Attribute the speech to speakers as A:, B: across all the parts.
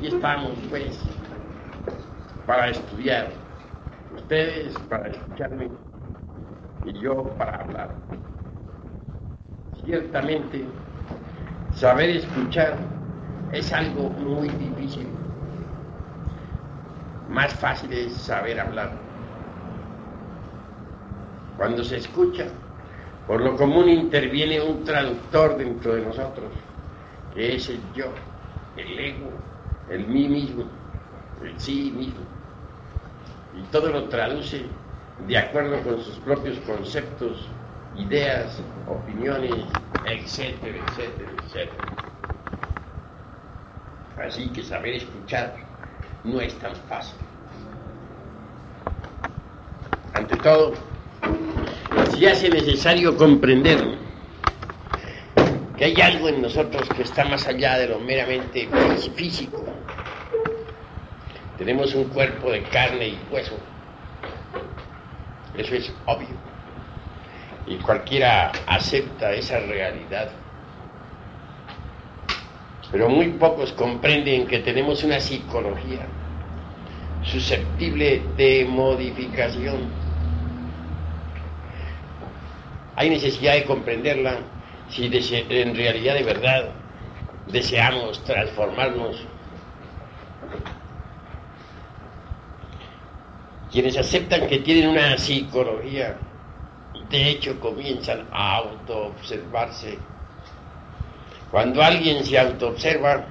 A: aquí estamos, pues, para estudiar. Ustedes para escucharme y yo para hablar. Ciertamente, saber escuchar es algo muy difícil. Más fácil es saber hablar. Cuando se escucha, por lo común interviene un traductor dentro de nosotros, que es el yo, el ego, el mí mismo, el sí mismo. Y todo lo traduce de acuerdo con sus propios conceptos, ideas, opiniones, etcétera, etcétera, etcétera. Así que saber escuchar no es tan fácil. Ante todo, si hace necesario comprender que hay algo en nosotros que está más allá de lo meramente físico. Tenemos un cuerpo de carne y hueso. Eso es obvio. Y cualquiera acepta esa realidad. Pero muy pocos comprenden que tenemos una psicología susceptible de modificación hay necesidad de comprenderla si en realidad de verdad deseamos transformarnos. Quienes aceptan que tienen una psicología, de hecho comienzan a autoobservarse. Cuando alguien se autoobserva,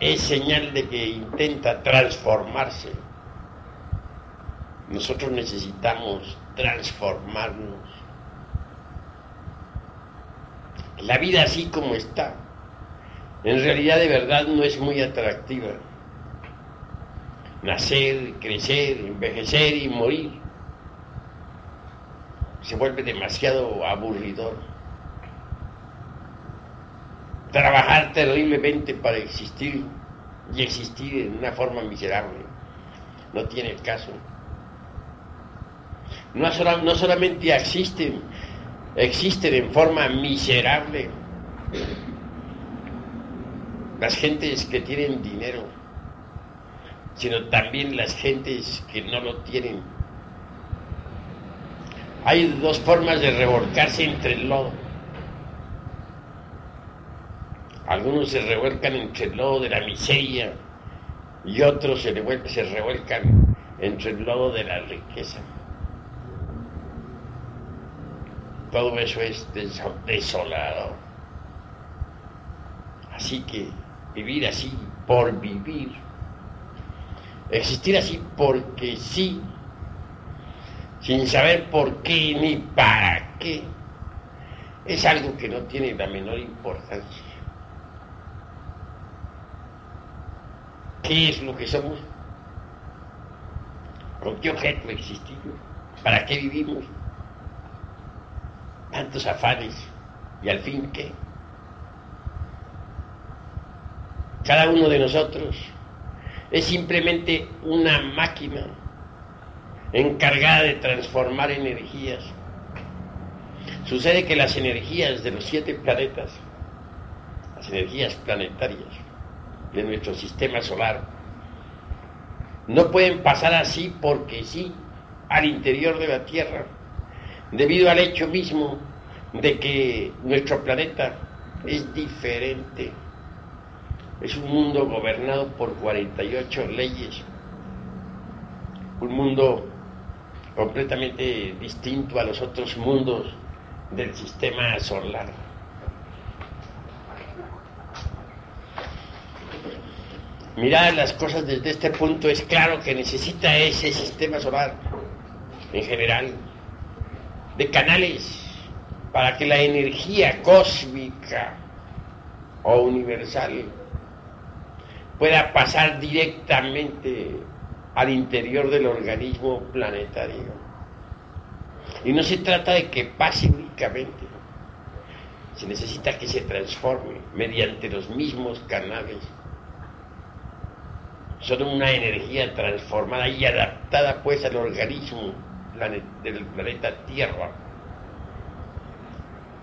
A: es señal de que intenta transformarse. Nosotros necesitamos transformarnos. La vida así como está, en realidad de verdad no es muy atractiva. Nacer, crecer, envejecer y morir se vuelve demasiado aburridor. Trabajar terriblemente para existir y existir en una forma miserable no tiene caso. No, no solamente existen existen en forma miserable. Las gentes que tienen dinero, sino también las gentes que no lo tienen. Hay dos formas de revolcarse entre el lodo. Algunos se revuelcan entre el lodo de la miseria y otros se, se revuelcan entre el lodo de la riqueza. todo eso es desolado. Así que vivir así por vivir, existir así porque sí, sin saber por qué ni para qué, es algo que no tiene la menor importancia. ¿Qué es lo que somos? ¿Con qué objeto existimos? ¿Para qué vivimos? tantos afanes y al fin qué. Cada uno de nosotros es simplemente una máquina encargada de transformar energías. Sucede que las energías de los siete planetas, las energías planetarias de nuestro sistema solar, no pueden pasar así porque sí al interior de la Tierra debido al hecho mismo de que nuestro planeta es diferente. Es un mundo gobernado por 48 leyes, un mundo completamente distinto a los otros mundos del sistema solar. Mirar las cosas desde este punto es claro que necesita ese sistema solar en general de canales para que la energía cósmica o universal pueda pasar directamente al interior del organismo planetario. Y no se trata de que pase únicamente, se necesita que se transforme mediante los mismos canales. Son una energía transformada y adaptada pues al organismo del planeta Tierra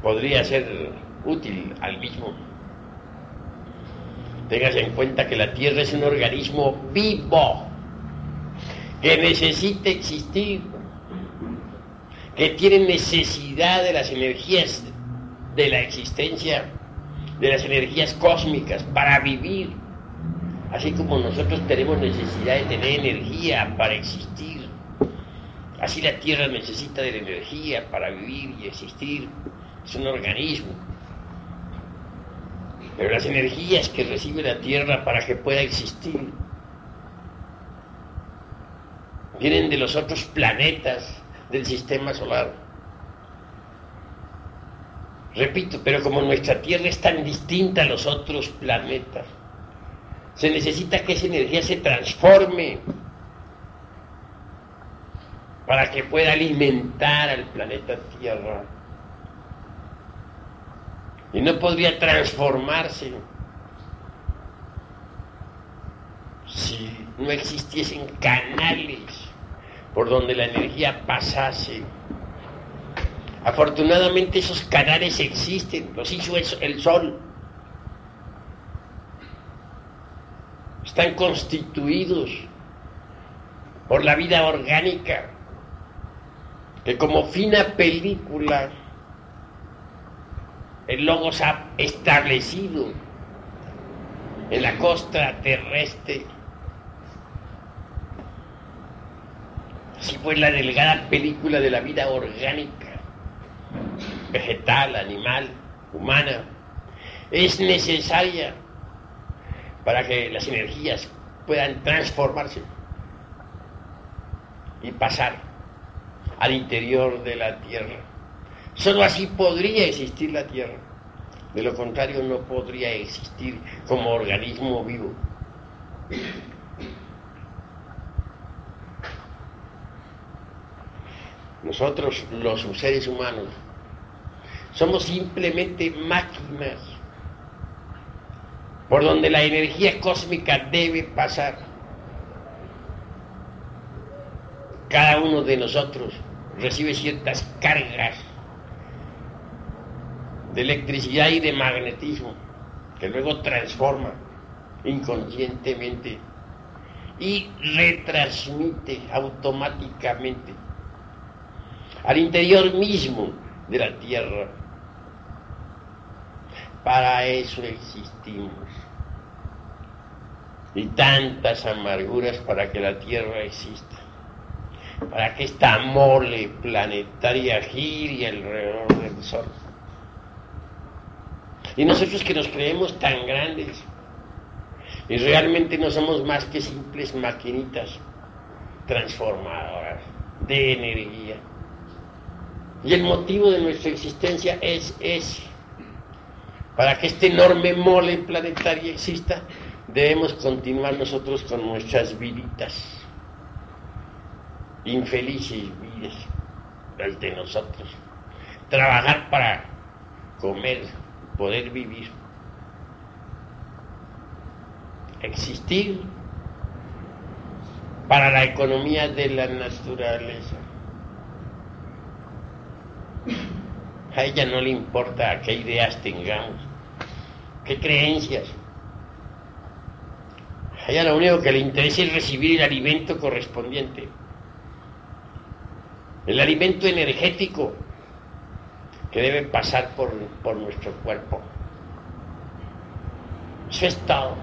A: podría ser útil al mismo. Tengas en cuenta que la Tierra es un organismo vivo, que necesita existir, que tiene necesidad de las energías de la existencia, de las energías cósmicas para vivir, así como nosotros tenemos necesidad de tener energía para existir. Así la Tierra necesita de la energía para vivir y existir. Es un organismo. Pero las energías que recibe la Tierra para que pueda existir vienen de los otros planetas del sistema solar. Repito, pero como nuestra Tierra es tan distinta a los otros planetas, se necesita que esa energía se transforme para que pueda alimentar al planeta Tierra y no podría transformarse si no existiesen canales por donde la energía pasase. Afortunadamente esos canales existen, los hizo el sol. Están constituidos por la vida orgánica, que como fina película el Logos ha establecido en la costa terrestre. Así fue la delgada película de la vida orgánica, vegetal, animal, humana. Es necesaria para que las energías puedan transformarse y pasar al interior de la Tierra. Solo así podría existir la Tierra. De lo contrario no podría existir como organismo vivo. Nosotros, los seres humanos, somos simplemente máquinas por donde la energía cósmica debe pasar. Cada uno de nosotros recibe ciertas cargas de electricidad y de magnetismo, que luego transforma inconscientemente y retransmite automáticamente al interior mismo de la Tierra. Para eso existimos. Y tantas amarguras para que la Tierra exista. Para que esta mole planetaria gire alrededor del Sol. Y nosotros que nos creemos tan grandes y realmente no somos más que simples maquinitas transformadoras de energía. Y el motivo de nuestra existencia es ese. Para que este enorme mole planetario exista, debemos continuar nosotros con nuestras viditas, infelices vidas, las de nosotros. Trabajar para comer, poder vivir, existir para la economía de la naturaleza. A ella no le importa qué ideas tengamos, qué creencias. A ella lo único que le interesa es recibir el alimento correspondiente, el alimento energético que debe pasar por, por nuestro cuerpo. Eso es todo.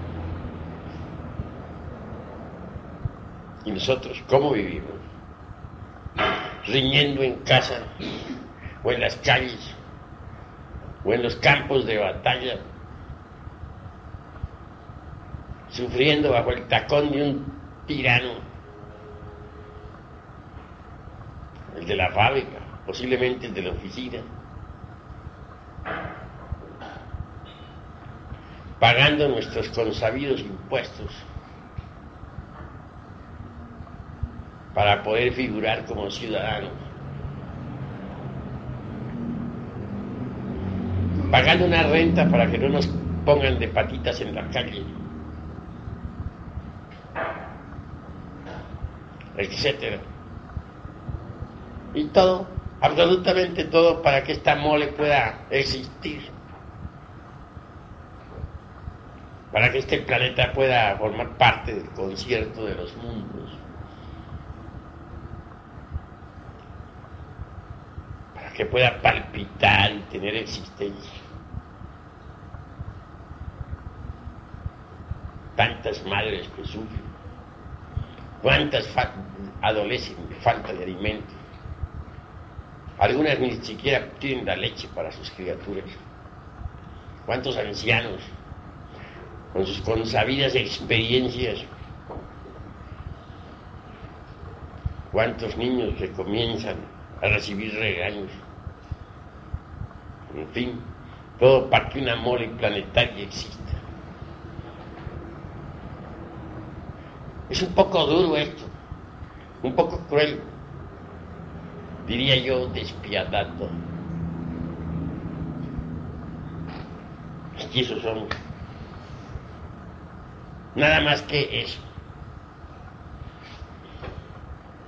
A: ¿Y nosotros cómo vivimos? Riñendo en casa, o en las calles, o en los campos de batalla, sufriendo bajo el tacón de un tirano, el de la fábrica, posiblemente el de la oficina pagando nuestros consabidos impuestos para poder figurar como ciudadanos, pagando una renta para que no nos pongan de patitas en la calle, etcétera. Y todo absolutamente todo para que esta mole pueda existir. para que este planeta pueda formar parte del concierto de los mundos. Para que pueda palpitar y tener existencia. Tantas madres que sufren, cuántas adolecen de falta de alimento. Algunas ni siquiera tienen la leche para sus criaturas. ¿Cuántos ancianos con sus consabidas experiencias? ¿Cuántos niños que comienzan a recibir regaños? En fin, todo para que una mole planetaria exista. Es un poco duro esto, un poco cruel, diría yo despiadado. Y esos son nada más que eso.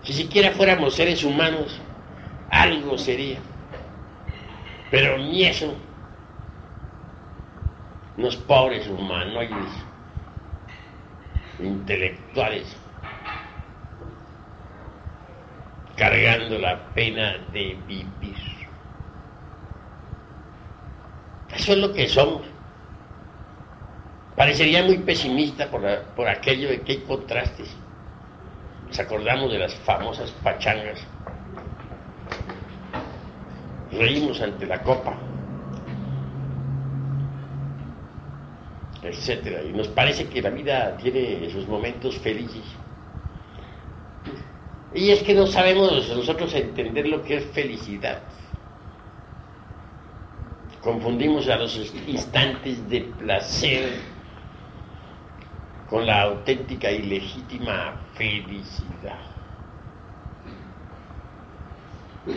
A: Si siquiera fuéramos seres humanos, algo sería. Pero ni eso. Los pobres humanoides, intelectuales, cargando la pena de vivir. Eso es lo que somos. Parecería muy pesimista por, por aquello de que hay contrastes. Nos acordamos de las famosas pachangas. Reímos ante la copa, etcétera. Y nos parece que la vida tiene sus momentos felices. Y es que no sabemos nosotros entender lo que es felicidad. Confundimos a los instantes de placer con la auténtica y legítima felicidad.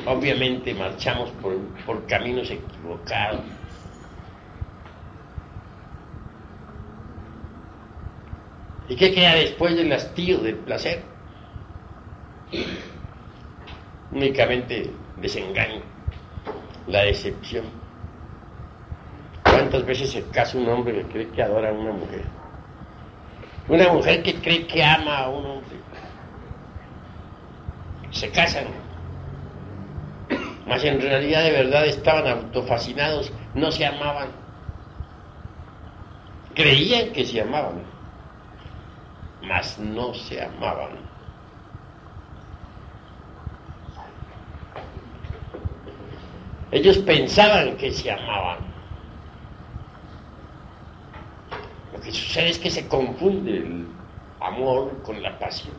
A: Obviamente marchamos por, caminos equivocados. ¿Y qué queda después del hastío, del placer? Únicamente desengaño, la decepción. ¿Cuántas veces se casa un hombre que cree que adora a una mujer? Una mujer que cree que ama a un hombre. Se casan. Mas en realidad de verdad estaban autofascinados, no se amaban. Creían que se amaban, mas no se amaban. Ellos pensaban que se amaban, Lo que sucede es que se confunde el amor con la pasión.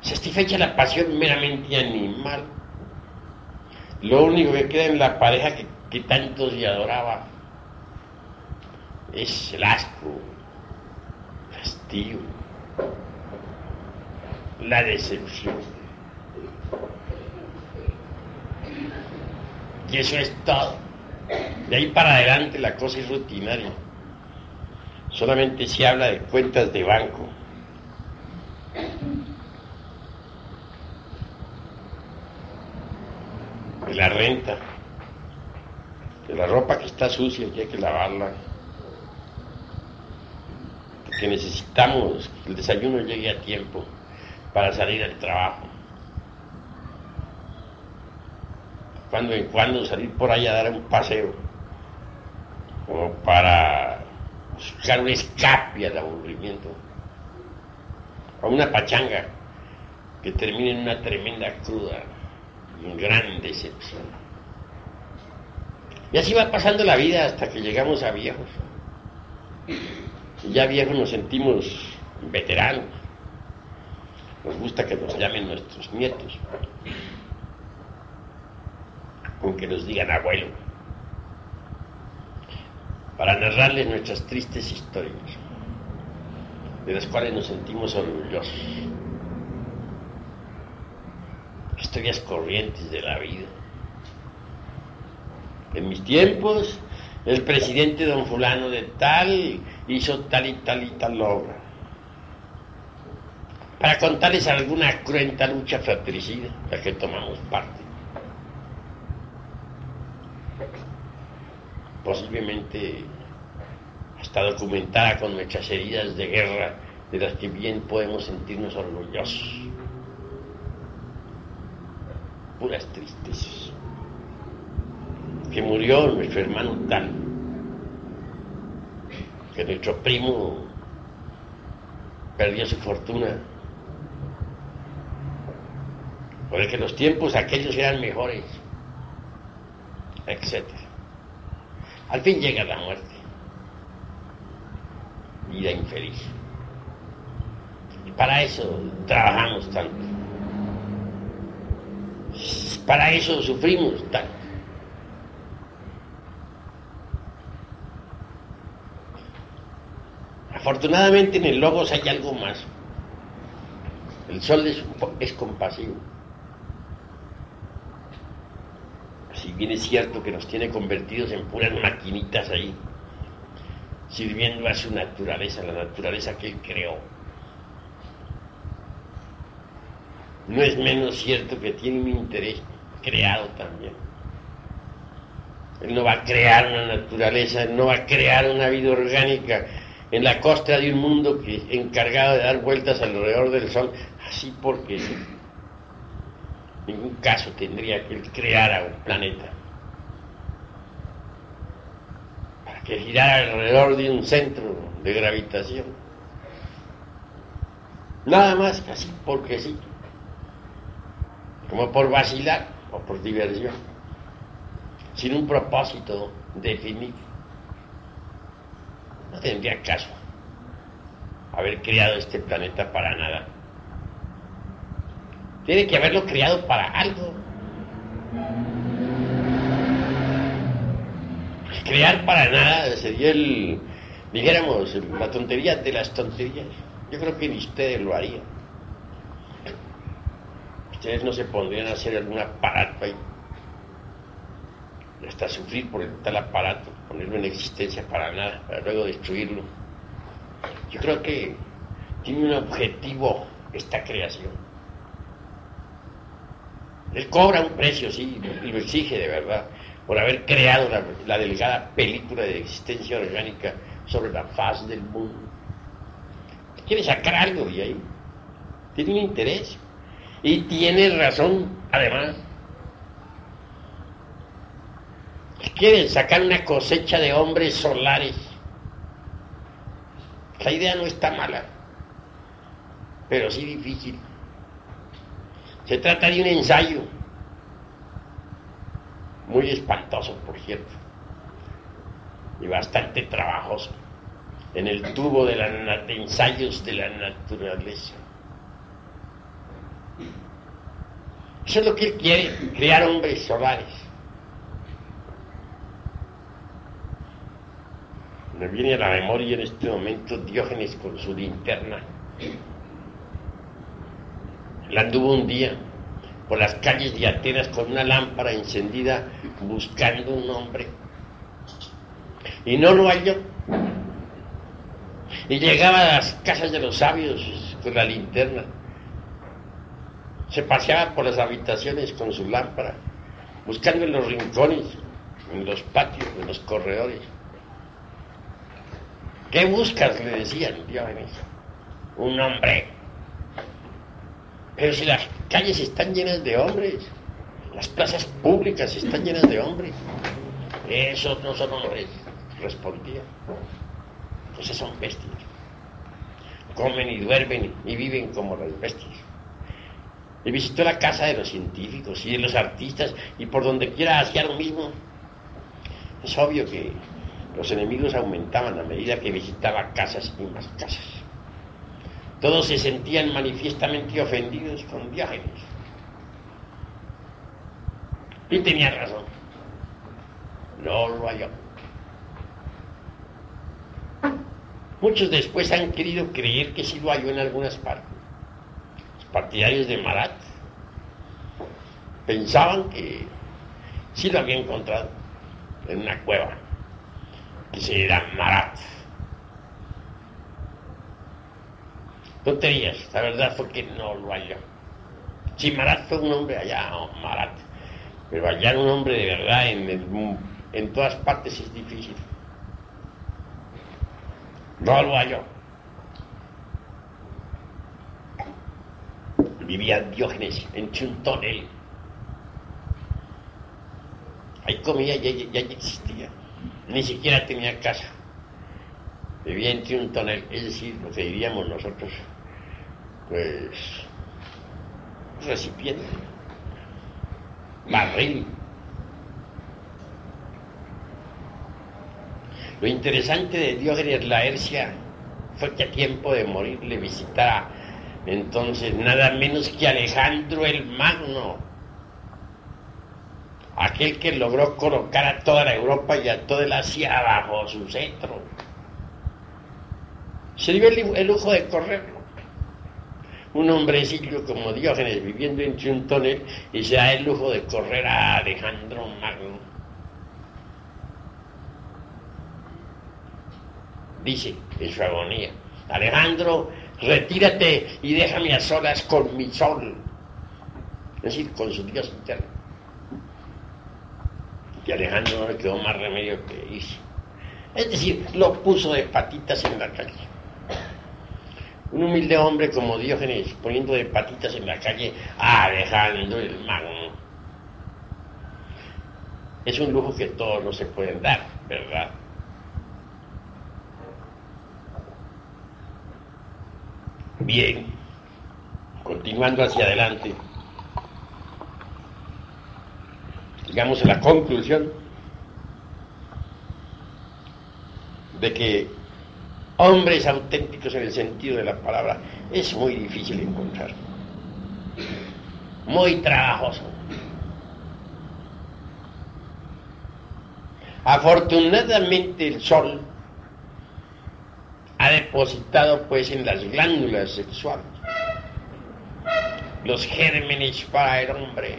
A: Satisfecha la pasión meramente animal. Lo único que queda en la pareja que, que tanto se adoraba es el asco, el hastío, la decepción. Y eso es todo. De ahí para adelante la cosa es rutinaria. Solamente se habla de cuentas de banco. De la renta. De la ropa que está sucia y hay que lavarla. De que necesitamos que el desayuno llegue a tiempo para salir al trabajo. Cuando en cuando salir por ahí a dar un paseo, como para buscar un escape al aburrimiento, a una pachanga que termine en una tremenda cruda y en gran decepción. Y así va pasando la vida hasta que llegamos a viejos. Y ya viejos nos sentimos veteranos. Nos gusta que nos llamen nuestros nietos con que nos digan abuelo, para narrarles nuestras tristes historias, de las cuales nos sentimos orgullosos. Historias corrientes de la vida. En mis tiempos, el presidente don fulano de tal hizo tal y tal y tal obra. Para contarles alguna cruenta lucha fratricida la que tomamos parte. Posiblemente hasta documentada con nuestras heridas de guerra, de las que bien podemos sentirnos orgullosos. Puras tristezas. Que murió nuestro hermano tal, que nuestro primo perdió su fortuna, porque los tiempos aquellos eran mejores, etc. Al fin llega la muerte, vida infeliz. Y para eso trabajamos tanto. Para eso sufrimos tanto. Afortunadamente en el Logos hay algo más. El sol es, es compasivo. Si bien es cierto que nos tiene convertidos en puras maquinitas ahí, sirviendo a su naturaleza, la naturaleza que él creó. No es menos cierto que tiene un interés creado también. Él no va a crear una naturaleza, no va a crear una vida orgánica en la costa de un mundo que encargado de dar vueltas alrededor del Sol, así porque ningún caso tendría que él crear un planeta para que girara alrededor de un centro de gravitación. Nada más, así porque sí, como por vacilar o por diversión, sin un propósito definido. No tendría caso haber creado este planeta para nada. Tiene que haberlo creado para algo. Crear para nada sería el, dijéramos, la tontería de las tonterías. Yo creo que ni ustedes lo harían. Ustedes no se pondrían hacer algún aparato ahí hasta sufrir por el tal aparato, ponerlo en existencia para nada, para luego destruirlo. Yo creo que tiene un objetivo esta creación. Él cobra un precio, sí, y lo exige de verdad, por haber creado la, delgada película de existencia orgánica sobre la faz del mundo. Quiere sacar algo de ahí. Tiene un interés. Y tiene razón, además. quieren sacar una cosecha de hombres solares. La idea no está mala, pero sí difícil. Se trata de un ensayo, muy espantoso, por cierto, y bastante trabajoso, en el tubo de, la, ensayos de la naturaleza. Eso es lo que quiere, crear hombres solares. Me viene a la memoria en este momento Diógenes con su linterna. Él anduvo un día por las calles de con una lámpara encendida buscando un hombre. Y no lo halló. Y llegaba a las casas de los sabios con la linterna. Se paseaba por las habitaciones con su lámpara, buscando en los rincones, en los patios, en los corredores. ¿Qué buscas? Le decían, Un hombre. Pero si las calles están llenas de hombres, las plazas públicas están llenas de hombres. Esos no son hombres, respondía. Esos son bestias. Comen y duermen y viven como las bestias. Y visitó la casa de los científicos y de los artistas y por donde quiera hacía lo mismo. Es obvio que los enemigos aumentaban a medida que visitaba casas y más casas. Todos se sentían manifiestamente ofendidos con Diógenes. Y tenía razón. No lo halló. Muchos después han querido creer que sí lo halló en algunas partes. Los partidarios de Marat pensaban que sí lo había encontrado en una cueva que se era Marat. Tonterías, la verdad fue que no lo halló. Si Marat fue un hombre allá, no, Marat. Pero hallar un hombre de verdad en, en todas partes es difícil. No lo halló. Vivía Diógenes entre un tonel. Ahí comía, ya, ya, existía. Ni siquiera tenía casa. Vivía entre un tonel, es decir, lo que diríamos nosotros, pues, recipiente, barril. Lo interesante de Diógenes Laercia fue que a tiempo de morir le visitara entonces nada menos que Alejandro el Magno, aquel que logró colocar a toda la Europa y a toda el Asia bajo su cetro. Se dio el, lujo de correrlo. Un hombrecillo como Diógenes viviendo entre un tonel y se da el lujo de correr a Alejandro Magno. dice en su agonía, Alejandro, retírate y déjame a solas con mi sol, es decir, con su Dios interno. Y Alejandro no le quedó más remedio que irse. Es decir, lo puso de patitas en la calle. Un humilde hombre como Diógenes poniendo de patitas en la calle a Alejandro el Magno. Es un lujo que todos no se pueden dar, ¿verdad? Bien, continuando hacia adelante, llegamos a la conclusión de que hombres auténticos en el sentido de la palabra es muy difícil encontrar, muy trabajoso. Afortunadamente el sol ha depositado pues en las glándulas sexuales los gérmenes para el hombre.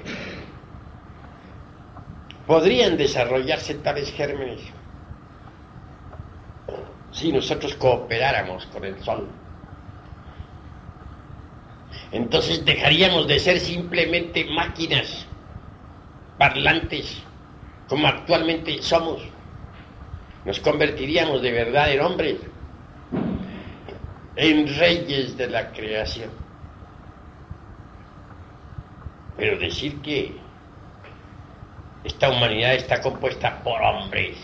A: Podrían desarrollarse tales gérmenes si nosotros cooperáramos con el sol. Entonces dejaríamos de ser simplemente máquinas parlantes como actualmente somos. Nos convertiríamos de verdad en hombres en reyes de la creación. Pero decir que esta humanidad está compuesta por hombres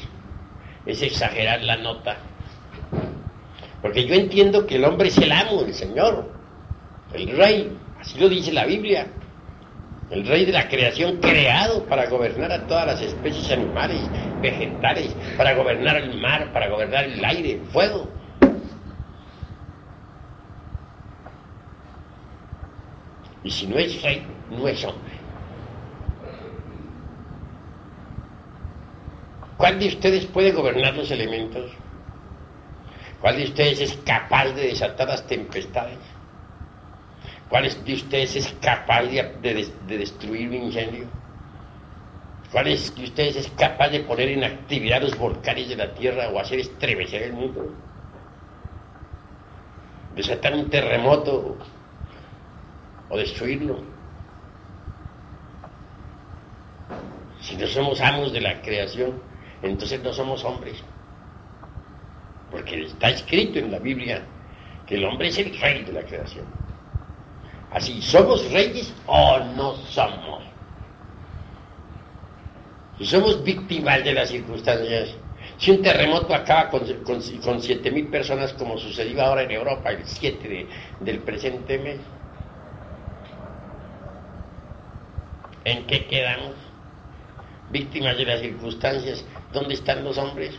A: es exagerar la nota. Porque yo entiendo que el hombre es el amo, el Señor, el rey, así lo dice la Biblia. El rey de la creación creado para gobernar a todas las especies animales, vegetales, para gobernar el mar, para gobernar el aire, el fuego. Y si no es rey, no es hombre. ¿Cuál de ustedes puede gobernar los elementos? ¿Cuál de ustedes es capaz de desatar las tempestades? ¿Cuál de ustedes es capaz de, destruir un incendio? ¿Cuál de ustedes es capaz de poner en actividad los volcanes de la Tierra o hacer estremecer el mundo? ¿Desatar un terremoto o destruirlo. Si no somos amos de la creación, entonces no somos hombres. Porque está escrito en la Biblia que el hombre es el rey de la creación. Así, ¿somos reyes o no somos? Si somos víctimas de las circunstancias, si un terremoto acaba con, con, con 7.000 personas como sucedió ahora en Europa el 7 del presente mes, ¿En qué quedamos? Víctimas de las circunstancias. ¿Dónde están los hombres?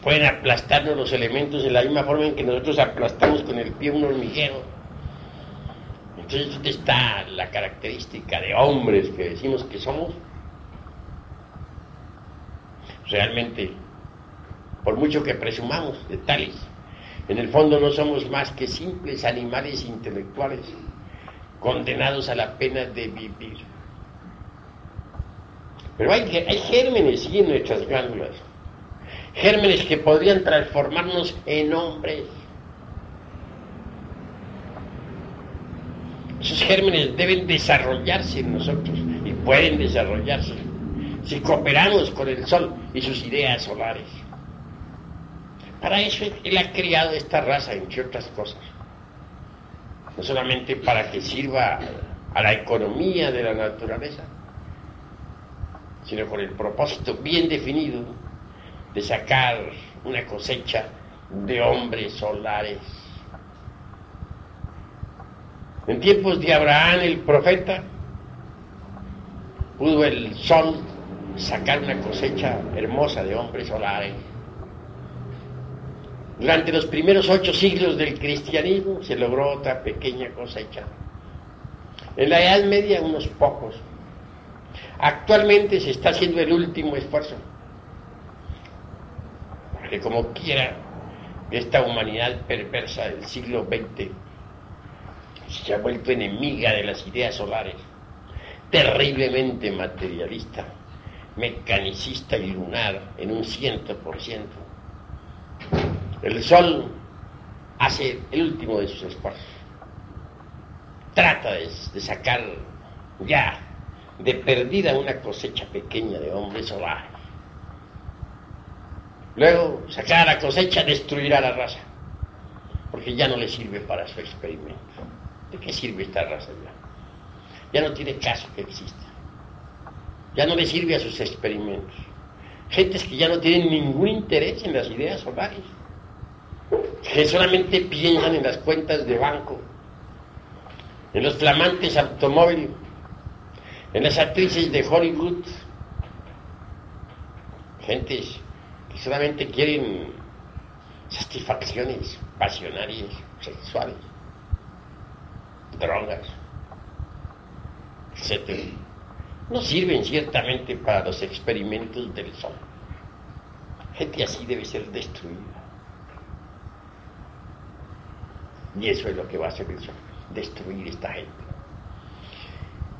A: Pueden aplastarnos los elementos de la misma forma en que nosotros aplastamos con el pie un hormiguero. Entonces, ¿dónde está la característica de hombres que decimos que somos? Realmente, por mucho que presumamos de tales, en el fondo no somos más que simples animales intelectuales condenados a la pena de vivir. Pero hay, hay gérmenes en nuestras glándulas, gérmenes que podrían transformarnos en hombres. Esos gérmenes deben desarrollarse en nosotros y pueden desarrollarse si cooperamos con el sol y sus ideas solares. Para eso Él ha creado esta raza, entre otras cosas. No solamente para que sirva a la economía de la naturaleza, sino con el propósito bien definido de sacar una cosecha de hombres solares. En tiempos de Abraham el profeta, pudo el sol sacar una cosecha hermosa de hombres solares. Durante los primeros ocho siglos del cristianismo se logró otra pequeña cosecha. En la Edad Media unos pocos. Actualmente se está haciendo el último esfuerzo. Porque como quiera, esta humanidad perversa del siglo XX se ha vuelto enemiga de las ideas solares, terriblemente materialista, mecanicista y lunar en un ciento por ciento. El sol hace el último de sus esfuerzos. Trata de, de sacar ya de perdida una cosecha pequeña de hombres solares. Luego, sacar la cosecha destruirá la raza, porque ya no le sirve para su experimento. ¿De qué sirve esta raza ya? Ya no tiene caso que exista. Ya no le sirve a sus experimentos. Gentes que ya no tienen ningún interés en las ideas solares, que solamente piensan en las cuentas de banco, en los flamantes automóviles, en las actrices de Hollywood, gentes solamente quieren satisfacciones pasionarias, sexuales, drogas, etc. No sirven ciertamente para los experimentos del sol. Gente así debe ser destruida. Y eso es lo que va a hacer el sol, destruir esta gente.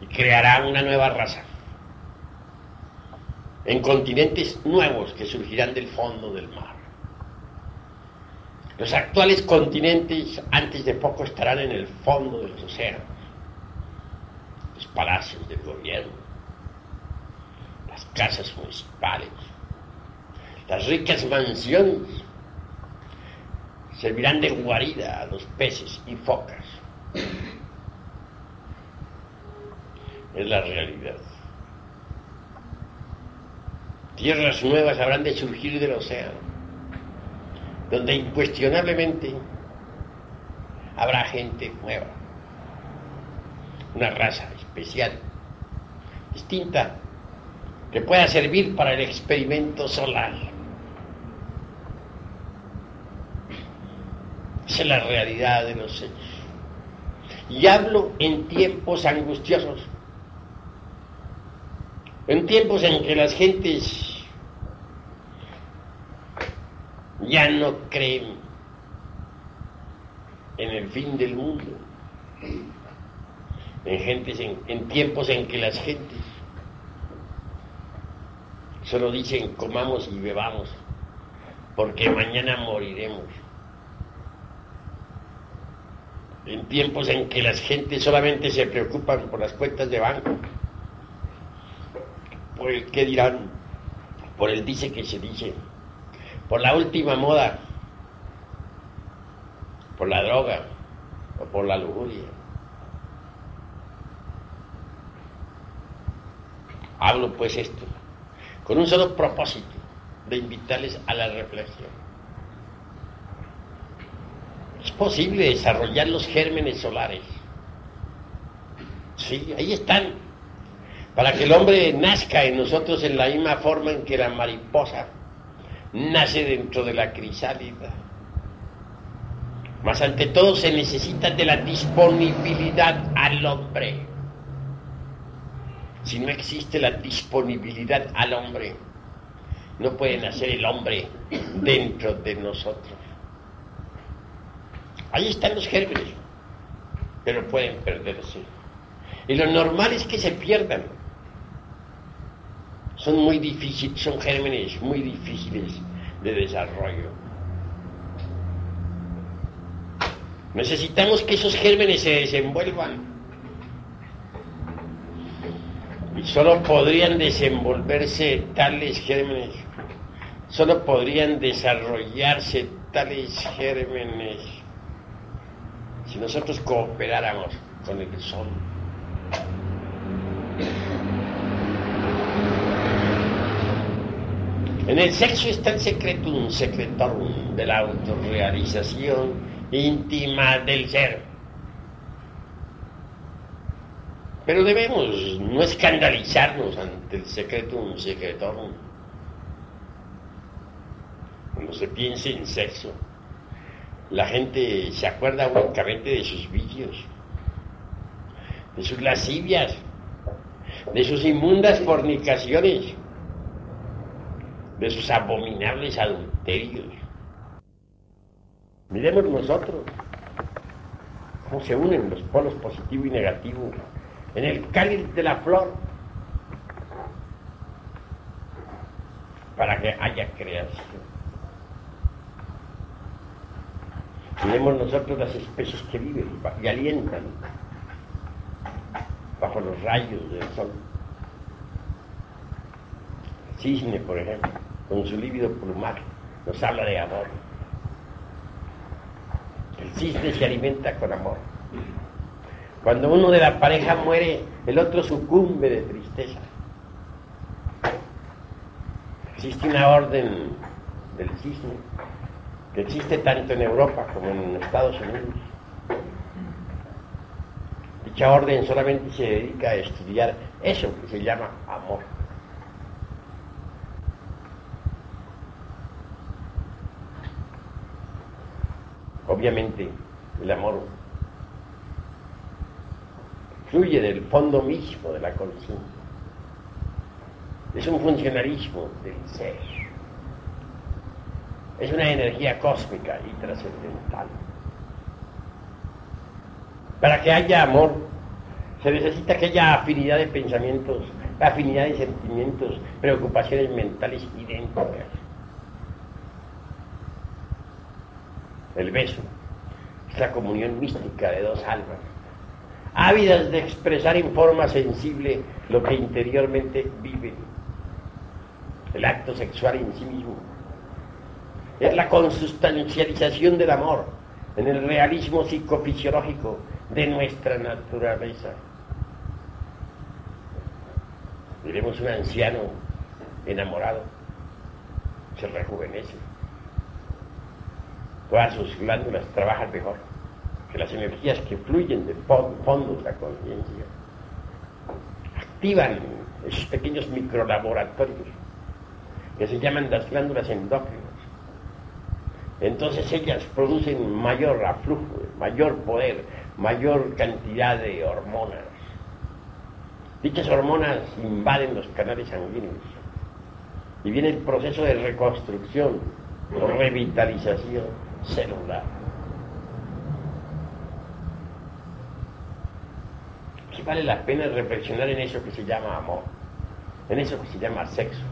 A: Y creará una nueva raza en continentes nuevos que surgirán del fondo del mar. Los actuales continentes antes de poco estarán en el fondo de los océanos, los palacios del gobierno, las casas municipales, las ricas mansiones servirán de guarida a los peces y focas. Es la realidad. Tierras nuevas habrán de surgir del océano, donde incuestionablemente habrá gente nueva, una raza especial, distinta, que pueda servir para el experimento solar. Esa es la realidad de los hechos. Y hablo en tiempos angustiosos, en tiempos en que las gentes ya no creen en el fin del mundo, en, tiempos en que las gentes solo dicen comamos y bebamos, porque mañana moriremos. En tiempos en que las gentes solamente se preocupan por las cuentas de banco, por el qué dirán, por el dice que se dice por la última moda, por la droga o por la lujuria. Hablo pues esto con un solo propósito, de invitarles a la reflexión. Es posible desarrollar los gérmenes solares. Sí, ahí están. Para que el hombre nazca en nosotros en la misma forma en que la mariposa nace dentro de la crisálida. Mas ante todo se necesita de la disponibilidad al hombre. Si no existe la disponibilidad al hombre, no puede nacer el hombre dentro de nosotros. Ahí están los gérmenes, pero pueden perderse. Y lo normal es que se pierdan son muy difíciles, son gérmenes muy difíciles de desarrollo. Necesitamos que esos gérmenes se desenvuelvan. Y solo podrían desenvolverse tales gérmenes solo podrían desarrollarse tales gérmenes si nosotros cooperáramos con el sol. En el sexo está el secretum secretorum de la autorrealización íntima del ser. Pero debemos no escandalizarnos ante el secretum secretorum. Cuando se piense en sexo, la gente se acuerda únicamente de sus vicios, de sus lascivias, de sus inmundas fornicaciones de sus abominables adulterios. Miremos nosotros cómo se unen los polos positivo y negativo en el cáliz de la flor para que haya creación. Miremos nosotros las especies que viven y alientan bajo los rayos del sol. cisne, por ejemplo con su lívido plumaje, nos habla de amor. El cisne se alimenta con amor. Cuando uno de la pareja muere, el otro sucumbe de tristeza. Existe una orden del cisne que existe tanto en Europa como en Estados Unidos. Dicha orden solamente se dedica a estudiar eso que se llama amor. Obviamente, el amor fluye del fondo mismo de la conciencia. Es un funcionalismo del ser. Es una energía cósmica y trascendental. Para que haya amor, se necesita que haya afinidad de pensamientos, afinidad de sentimientos, preocupaciones mentales idénticas. El beso es la comunión mística de dos almas, ávidas de expresar en forma sensible lo que interiormente viven. El acto sexual en sí mismo es la consustancialización del amor en el realismo psicofisiológico de nuestra naturaleza. Diremos un anciano enamorado, se rejuvenece todas sus glándulas trabajan mejor, que las energías que fluyen del fondo de la conciencia activan esos pequeños microlaboratorios que se llaman las glándulas endócrinas. Entonces ellas producen mayor aflujo, mayor poder, mayor cantidad de hormonas. Dichas hormonas invaden los canales sanguíneos y viene el proceso de reconstrucción, revitalización celular. Aquí vale la pena reflexionar en eso que se llama amor, en eso que se llama sexo,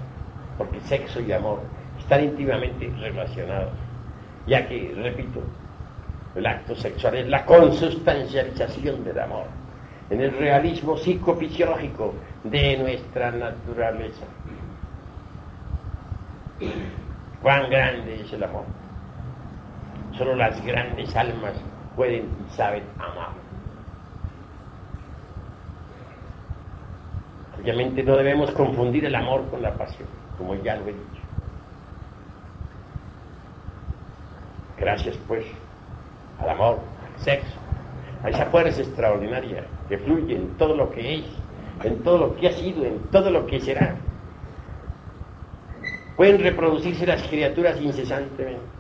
A: porque sexo y amor están íntimamente relacionados, ya que, repito, el acto sexual es la consustancialización del amor, en el realismo psicofisiológico de nuestra naturaleza. Cuán grande es el amor. Solo las grandes almas pueden y saben amar. Obviamente no debemos confundir el amor con la pasión, como ya lo he dicho. Gracias pues al amor, al sexo, a esa fuerza extraordinaria que fluye en todo lo que es, en todo lo que ha sido, en todo lo que será. Pueden reproducirse las criaturas incesantemente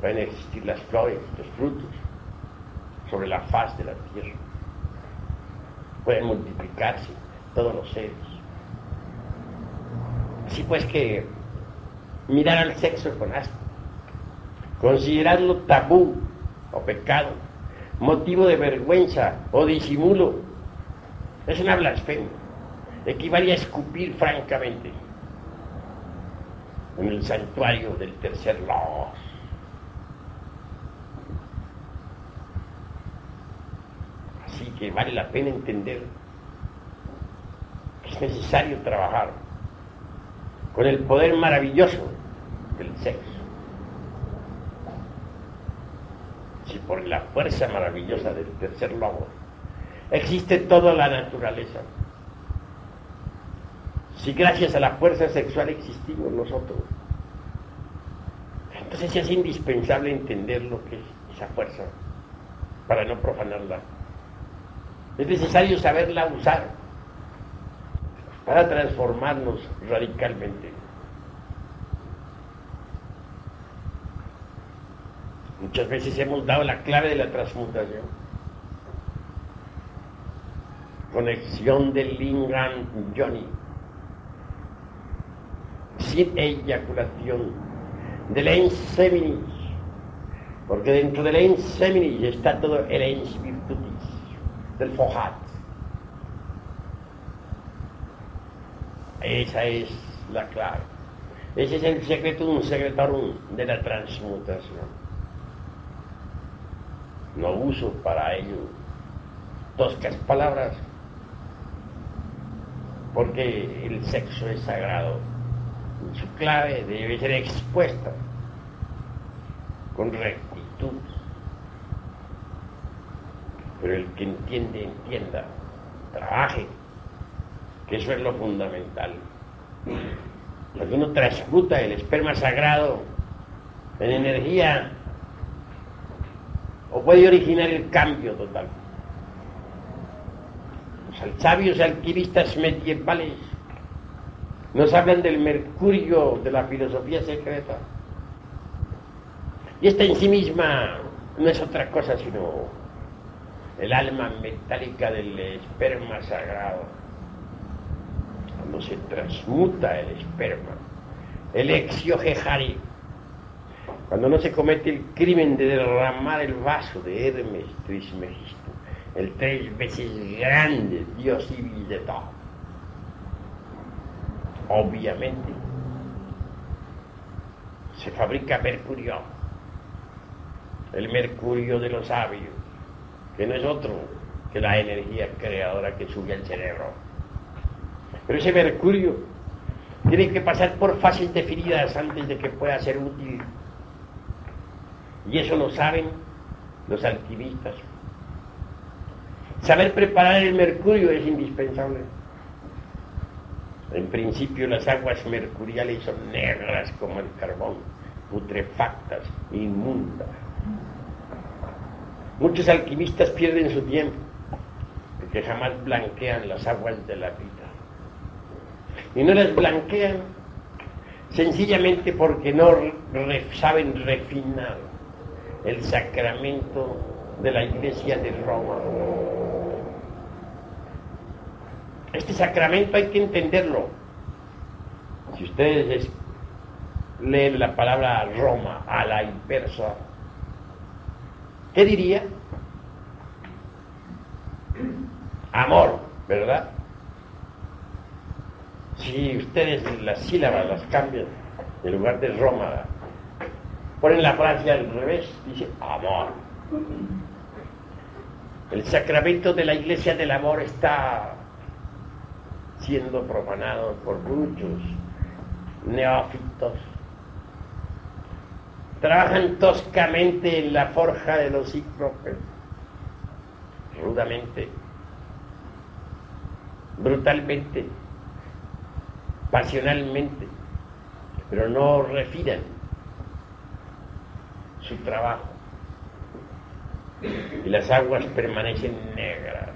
A: pueden existir las flores, los frutos sobre la faz de la tierra. Pueden multiplicarse todos los seres. Así pues que mirar al sexo con asco, considerarlo tabú o pecado, motivo de vergüenza o disimulo, es una blasfemia. Equivale a escupir francamente en el santuario del tercer logos Así que vale la pena entender es necesario trabajar con el poder maravilloso del sexo. Si por la fuerza maravillosa del tercer lobo existe toda la naturaleza, si gracias a la fuerza sexual existimos nosotros, entonces es indispensable entender lo que es esa fuerza para no profanarla. Es necesario saberla usar para transformarnos radicalmente. Muchas veces hemos dado la clave de la transmutación. Conexión del Lingam Johnny. Sin eyaculación. Del Enseminis. Porque dentro del Enseminis está todo el Ens. Del Fojat. Esa es la clave. Ese es el secreto, un secretario de la transmutación. No uso para ello toscas palabras, porque el sexo es sagrado. Su clave debe ser expuesta con rectitud. Pero el que entiende, entienda, trabaje, que eso es lo fundamental. Cuando uno transmuta el esperma sagrado en energía, o puede originar el cambio total. Los sabios alquimistas medievales nos hablan del mercurio de la filosofía secreta. Y esta en sí misma no es otra cosa sino el alma metálica del esperma sagrado. Cuando se transmuta el esperma, el exiogejarí cuando no se comete el crimen de derramar el vaso de Hermes Trismegisto, el tres veces grande dios civil de todo. Obviamente, se fabrica mercurio, el mercurio de los sabios, que no es otro que la energía creadora que sube al cerebro. Pero ese mercurio tiene que pasar por fases definidas antes de que pueda ser útil y eso lo saben los alquimistas. Saber preparar el mercurio es indispensable. En principio las aguas mercuriales son negras como el carbón, putrefactas, inmundas. Muchos alquimistas pierden su tiempo porque jamás blanquean las aguas de la vida. Y no las blanquean sencillamente porque no saben refinar el sacramento de la iglesia de Roma. Este sacramento hay que entenderlo. Si ustedes leen la palabra Roma a la inversa, ¿qué diría? Amor, ¿verdad? Si ustedes las sílabas las cambian, en lugar de Roma, ponen la frase al revés, dice amor. El sacramento de la iglesia del amor está siendo profanado por muchos neófitos. Trabajan toscamente en la forja de los cíclopes, rudamente, brutalmente, pasionalmente, pero no refinan su trabajo. Y las aguas permanecen negras.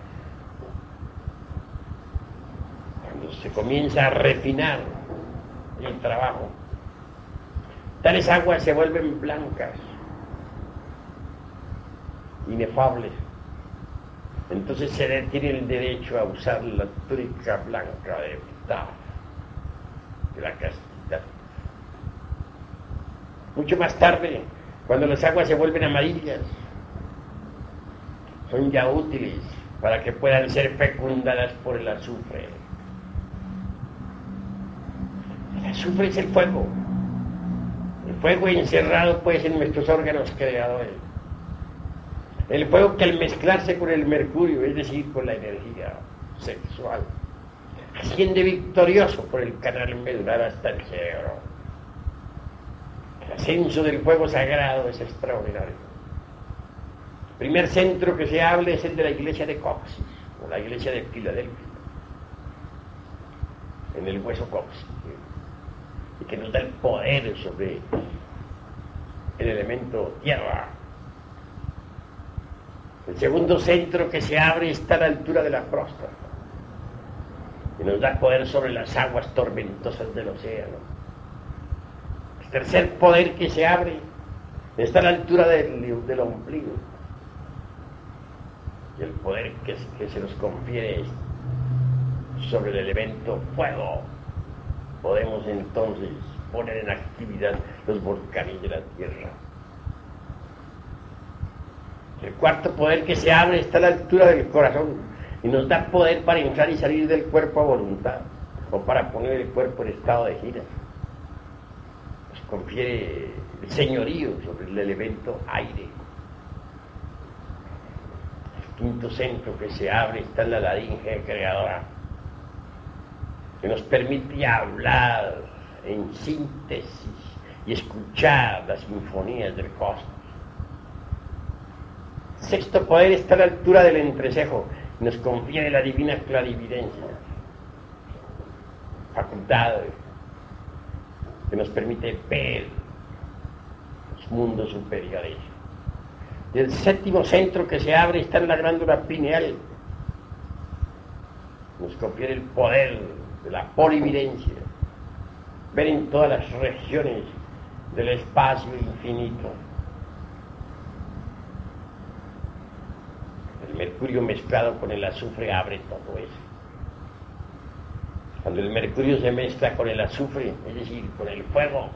A: Cuando se comienza a refinar el trabajo, tales aguas se vuelven blancas, inefables. Entonces se tiene el derecho a usar la túnica blanca de de la castidad. Mucho más tarde, cuando las aguas se vuelven amarillas, son ya útiles para que puedan ser fecundadas por el azufre. El azufre es el fuego. Fuego encerrado pues en nuestros órganos creadores. El fuego que al mezclarse con el mercurio, es decir, con la energía sexual, asciende victorioso por el canal medular hasta el cerebro. El ascenso del fuego sagrado es extraordinario. El primer centro que se habla es el de la iglesia de Coxis, o la iglesia de Filadelfia, en el hueso Coxis, y que nos da el poder sobre el elemento tierra. El segundo centro que se abre está a la altura de la próstata y nos da poder sobre las aguas tormentosas del océano. El tercer poder que se abre está a la altura del, del ombligo y el poder que, que se nos confiere sobre el elemento fuego. Podemos entonces poner en actividad los volcanes de la tierra. El cuarto poder que se abre está a la altura del corazón y nos da poder para entrar y salir del cuerpo a voluntad o para poner el cuerpo en estado de gira. Nos confiere el señorío sobre el elemento aire. El quinto centro que se abre está en la laringe creadora, que nos permite hablar en síntesis y escuchar las sinfonías del cosmos. Sexto poder está a la altura del entrecejo nos confiere la divina clarividencia, facultad que nos permite ver los mundos superiores. El séptimo centro que se abre está en la glándula pineal, nos confiere el poder de la polividencia, ver en todas las regiones del espacio infinito. El mercurio mezclado con el azufre abre todo eso. Cuando el mercurio se mezcla con el azufre, es decir, con el fuego,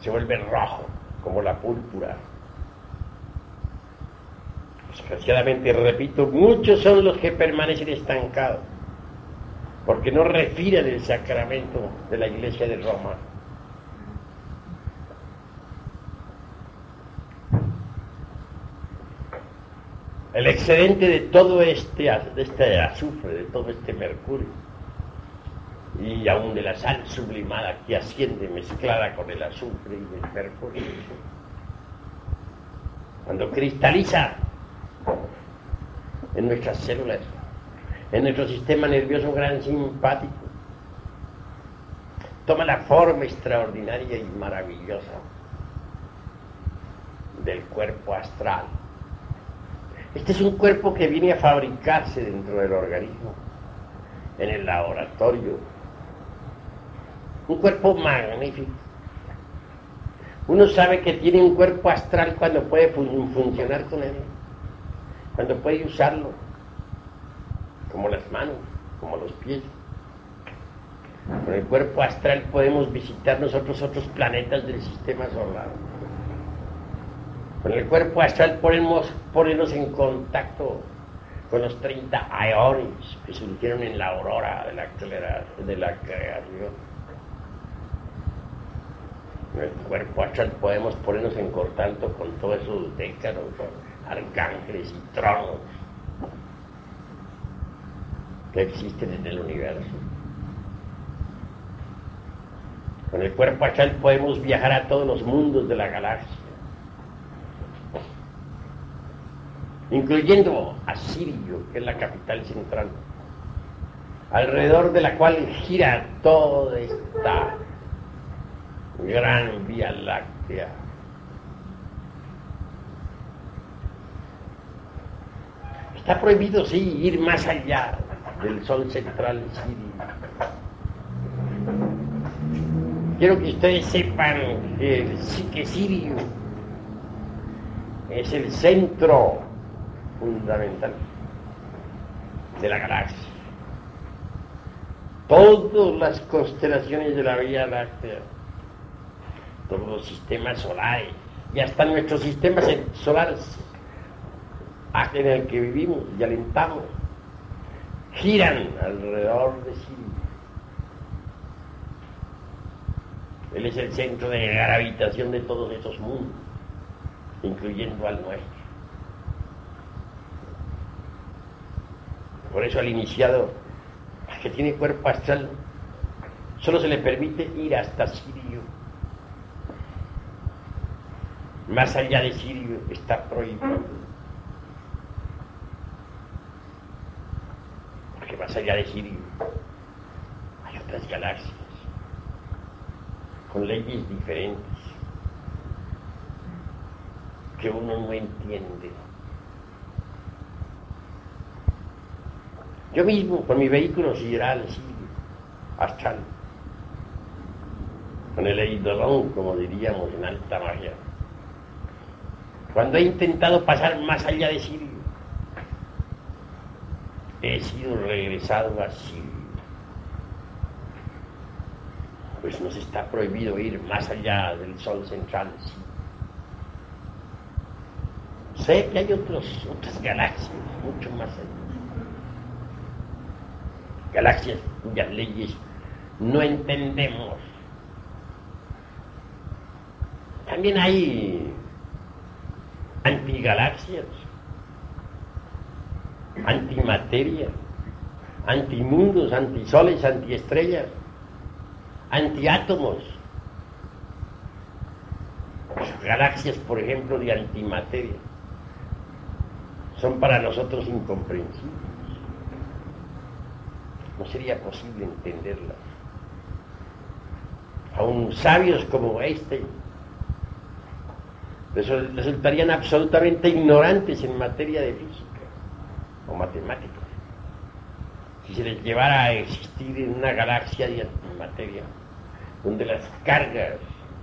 A: se vuelve rojo, como la púrpura. Desgraciadamente, repito, muchos son los que permanecen estancados porque no refieren el sacramento de la iglesia de Roma. El excedente de todo este, de este azufre, de todo este mercurio, y aún de la sal sublimada que asciende mezclada con el azufre y el mercurio, cuando cristaliza en nuestras células, en nuestro sistema nervioso gran simpático. Toma la forma extraordinaria y maravillosa del cuerpo astral. Este es un cuerpo que viene a fabricarse dentro del organismo, en el laboratorio. Un cuerpo magnífico. Uno sabe que tiene un cuerpo astral cuando puede funcionar con él, cuando puede usarlo como las manos, como los pies. Con el cuerpo astral podemos visitar nosotros otros planetas del sistema solar. Con el cuerpo astral podemos ponernos en contacto con los 30 aeones que surgieron en la aurora de la, de creación. Con el cuerpo astral podemos ponernos en contacto con todos esos décados, arcángeles y tronos que existen en el universo. Con el cuerpo astral podemos viajar a todos los mundos de la galaxia, incluyendo a Sirio, que es la capital central, alrededor de la cual gira toda esta gran vía láctea. Está prohibido, sí, ir más allá del sol central sirio. Quiero que ustedes sepan que el psique sirio es el centro fundamental de la galaxia. Todas las constelaciones de la Vía Láctea, todos los sistemas solares, y hasta nuestros sistemas solares en el que vivimos y alentamos, giran alrededor de sí. Él es el centro de gravitación de todos esos mundos, incluyendo al nuestro. Por eso al iniciado que tiene cuerpo astral, solo se le permite ir hasta Sirio. Más allá de Sirio está prohibido. Porque más allá de Sirio hay otras galaxias con leyes diferentes que uno no entiende. Yo mismo, con mi vehículo sideral, sí, astral, con el eidolón, como diríamos en alta magia, cuando he intentado pasar más allá de Sirio, he sido regresado a. Pues nos está prohibido ir más allá del Sol central. Sé que hay otros, otras galaxias mucho más allá galaxias cuyas leyes no entendemos. También hay antigalaxias, antimateria, antimundos, antisoles, antiestrellas, antiátomos. Galaxias, por ejemplo, de antimateria, son para nosotros incomprensibles no sería posible entenderlas. Aún sabios como este resultarían absolutamente ignorantes en materia de física o matemáticas si se les llevara a existir en una galaxia de antimateria donde las cargas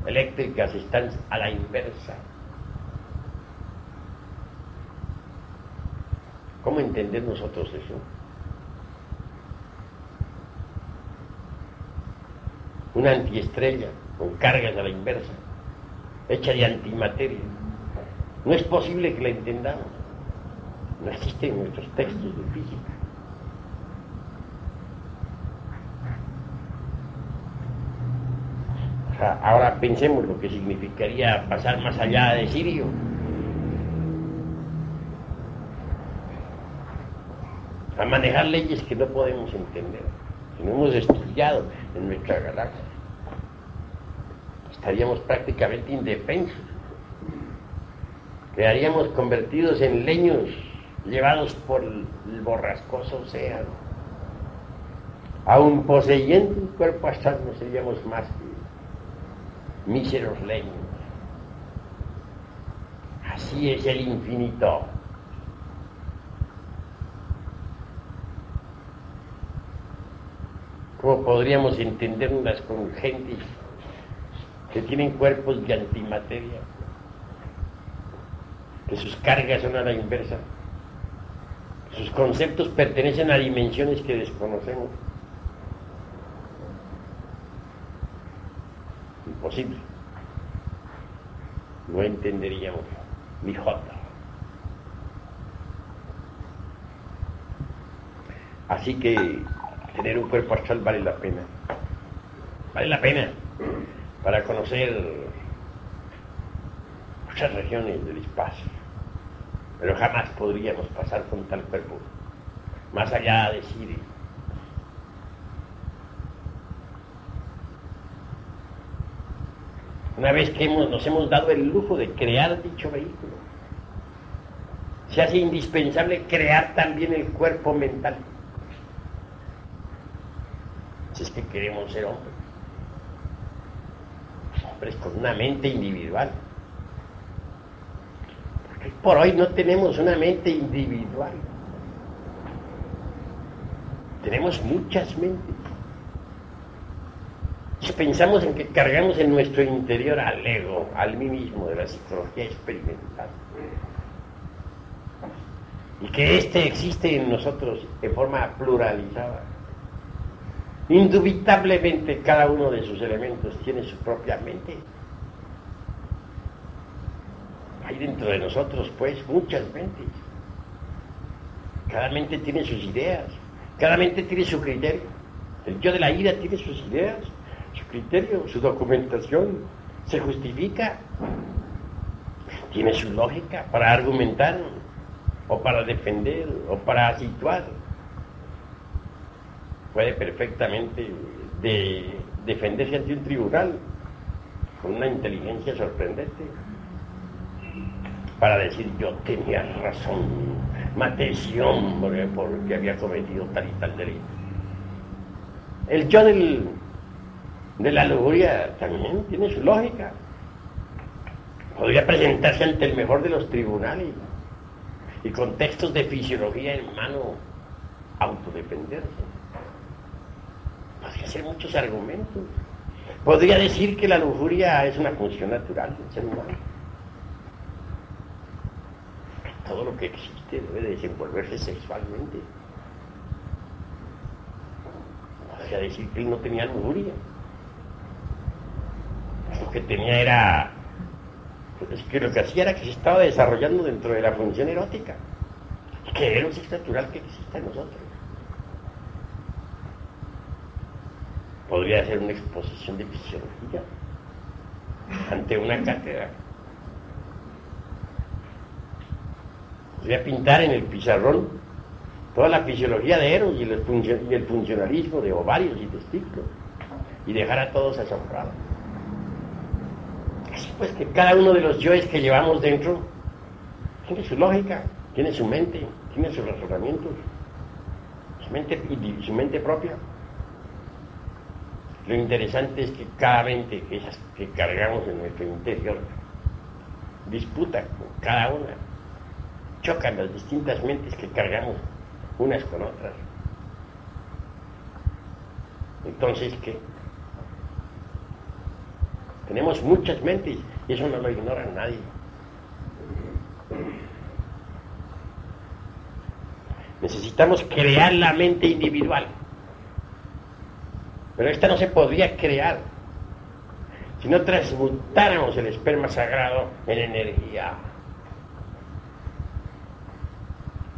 A: eléctricas están a la inversa. ¿Cómo entender nosotros eso? una antiestrella con cargas a la inversa, hecha de antimateria. No es posible que la entendamos. No existe en nuestros textos de física. ahora pensemos lo que significaría pasar más allá de Sirio. A manejar leyes que no podemos entender, que no hemos estudiado en nuestra galaxia estaríamos prácticamente indefensos. Quedaríamos convertidos en leños llevados por el borrascoso océano. Aún poseyendo un cuerpo astral no seríamos más que míseros leños. Así es el infinito. ¿Cómo podríamos entendernos con gente que tienen cuerpos de antimateria, que sus cargas son a la inversa, sus conceptos pertenecen a dimensiones que desconocemos. Imposible. No entenderíamos mi jota. Así que tener un cuerpo astral vale la pena. Vale la pena para conocer muchas regiones del espacio, pero jamás podríamos pasar con tal cuerpo más allá de Siria. Una vez que nos hemos dado el lujo de crear dicho vehículo, se hace indispensable crear también el cuerpo mental. Si es que queremos ser hombres con una mente individual. Por hoy no tenemos una mente individual. Tenemos muchas mentes. Si pensamos en que cargamos en nuestro interior al ego, al mí mismo de la psicología experimental. Y que éste existe en nosotros de forma pluralizada Indubitablemente cada uno de sus elementos tiene su propia mente. Hay dentro de nosotros, pues, muchas mentes. Cada mente tiene sus ideas, cada mente tiene su criterio. El yo de la ira tiene sus ideas, su criterio, su documentación, se justifica, tiene su lógica para argumentar, o para defender, o para situar puede perfectamente de defenderse ante un tribunal con una inteligencia sorprendente para decir yo tenía razón, maté ese hombre porque había cometido tal y tal delito. El yo del, de la lujuria también tiene su lógica. Podría presentarse ante el mejor de los tribunales y con textos de fisiología en mano autodefenderse. Podría ser muchos argumentos. Podría decir que la lujuria es una función natural del ser humano. Todo lo que existe debe desenvolverse sexualmente. Podría decir que no tenía lujuria. Lo que tenía era es que lo que hacía era que se estaba desarrollando dentro de la función erótica, que es natural que existe en nosotros. Podría ser una exposición de fisiología ante una cátedra. Podría pintar en el pizarrón toda la fisiología de Eros y el, funcionalismo de ovarios y testículos y dejar a todos asombrados pues que cada uno de los yoes que llevamos dentro tiene su lógica, tiene su mente, tiene sus razonamientos, su mente, su mente propia. Lo interesante es que cada mente que, que cargamos en nuestro interior disputa con cada una, chocan las distintas mentes que cargamos unas con otras. Entonces, ¿qué? Tenemos muchas mentes y eso no lo ignora nadie. Necesitamos crear la mente individual. Pero esta no se podría crear si no transmutáramos el esperma sagrado en energía.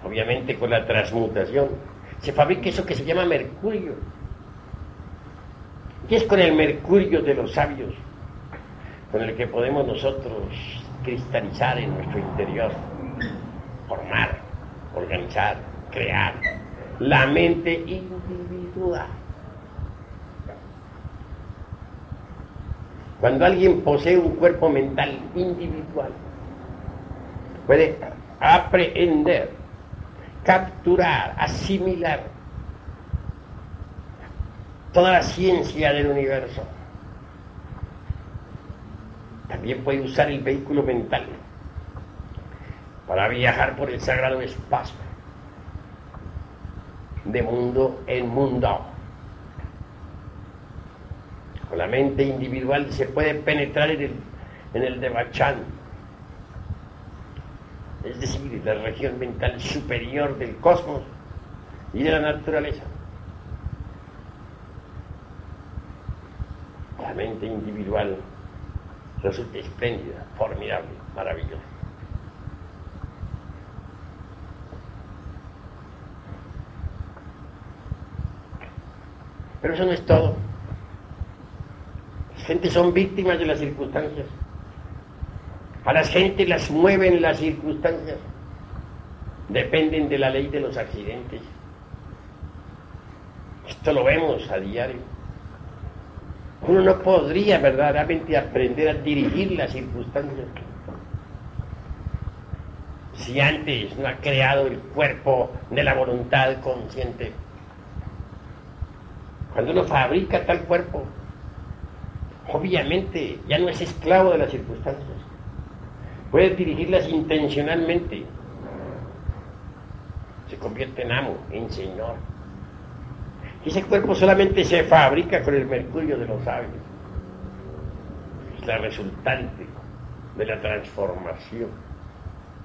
A: Obviamente con la transmutación se fabrica eso que se llama mercurio. Y es con el mercurio de los sabios con el que podemos nosotros cristalizar en nuestro interior, formar, organizar, crear la mente individual. Cuando alguien posee un cuerpo mental individual, puede aprender, capturar, asimilar toda la ciencia del universo también puede usar el vehículo mental para viajar por el sagrado espacio de mundo en mundo. Con la mente individual se puede penetrar en el, en el es decir, la región mental superior del cosmos y de la naturaleza. La mente individual resulta espléndida, formidable, maravillosa. Pero eso no es todo. Las gentes son víctimas de las circunstancias. A las gentes las mueven las circunstancias. Dependen de la ley de los accidentes. Esto lo vemos a diario. Uno no podría verdaderamente aprender a dirigir las circunstancias si antes no ha creado el cuerpo de la voluntad consciente. Cuando uno fabrica tal cuerpo, obviamente ya no es esclavo de las circunstancias. Puede dirigirlas intencionalmente. Se convierte en amo, en señor. Ese cuerpo solamente se fabrica con el mercurio de los sabios. Es la resultante de la transformación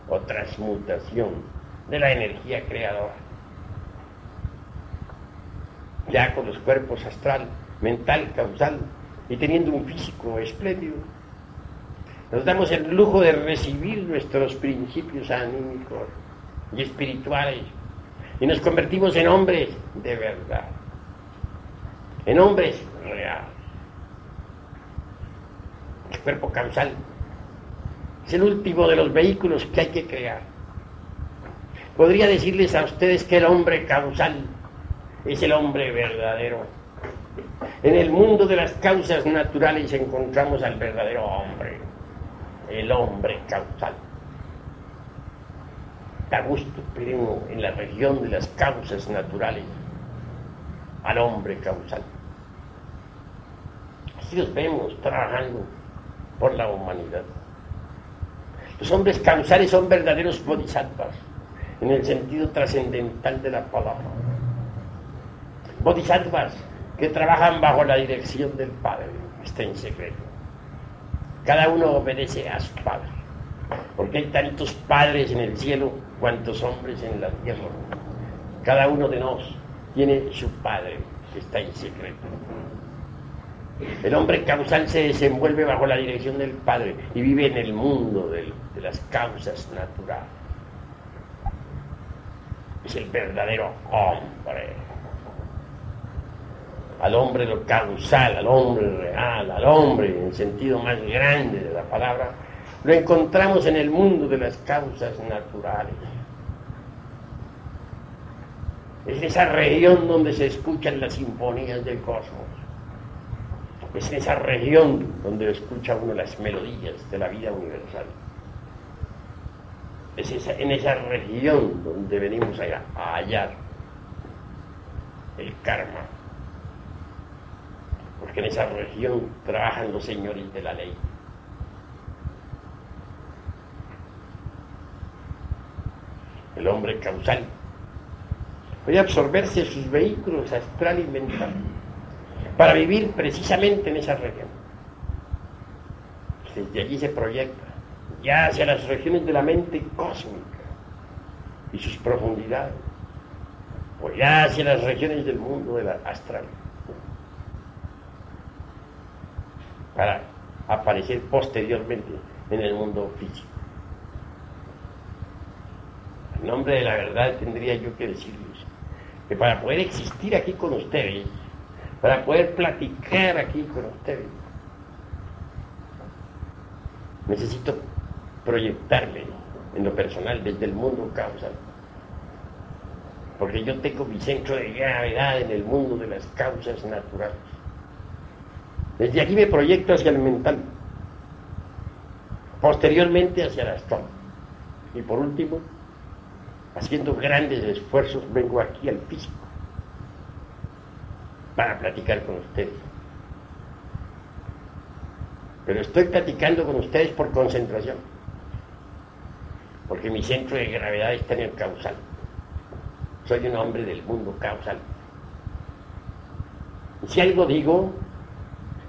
A: o transmutación de la energía creadora. Ya con los cuerpos astral, mental, causal y teniendo un físico espléndido, nos damos el lujo de recibir nuestros principios anímicos y espirituales y nos convertimos en hombres de verdad en hombres reales. El cuerpo causal es el último de los vehículos que hay que crear. Podría decirles a ustedes que el hombre causal es el hombre verdadero. En el mundo de las causas naturales encontramos al verdadero hombre, el hombre causal. Da gusto, en la región de las causas naturales, al hombre causal. Así los vemos trabajando por la humanidad. Los hombres causales son verdaderos bodhisattvas, en el sentido trascendental de la palabra. Bodhisattvas que trabajan bajo la dirección del Padre, está en secreto. Cada uno obedece a su Padre, porque hay tantos padres en el cielo cuantos hombres en la tierra. Cada uno de nosotros tiene su Padre, que está en secreto. El hombre causal se desenvuelve bajo la dirección del Padre y vive en el mundo de las causas naturales. Es el verdadero hombre al hombre lo causal, al hombre real, al hombre en el sentido más grande de la palabra, lo encontramos en el mundo de las causas naturales. Es esa región donde se escuchan las sinfonías del cosmos. Es esa región donde escucha uno las melodías de la vida universal. Es en esa región donde venimos a hallar el karma porque en esa región trabajan los señores de la ley. El hombre causal puede absorberse sus vehículos astral y mental para vivir precisamente en esa región. Desde allí se proyecta ya hacia las regiones de la mente cósmica y sus profundidades, o ya hacia las regiones del mundo de la astral. Para aparecer posteriormente en el mundo físico. En nombre de la verdad tendría yo que decirles que para poder existir aquí con ustedes, para poder platicar aquí con ustedes, necesito proyectarme en lo personal desde el mundo causal. Porque yo tengo mi centro de gravedad en el mundo de las causas naturales. Desde aquí me proyecto hacia el mental, posteriormente hacia el astral. Y por último, haciendo grandes esfuerzos, vengo aquí al físico para platicar con ustedes. Pero estoy platicando con ustedes por concentración, porque mi centro de gravedad está en el causal. Soy un hombre del mundo causal. Y si algo digo,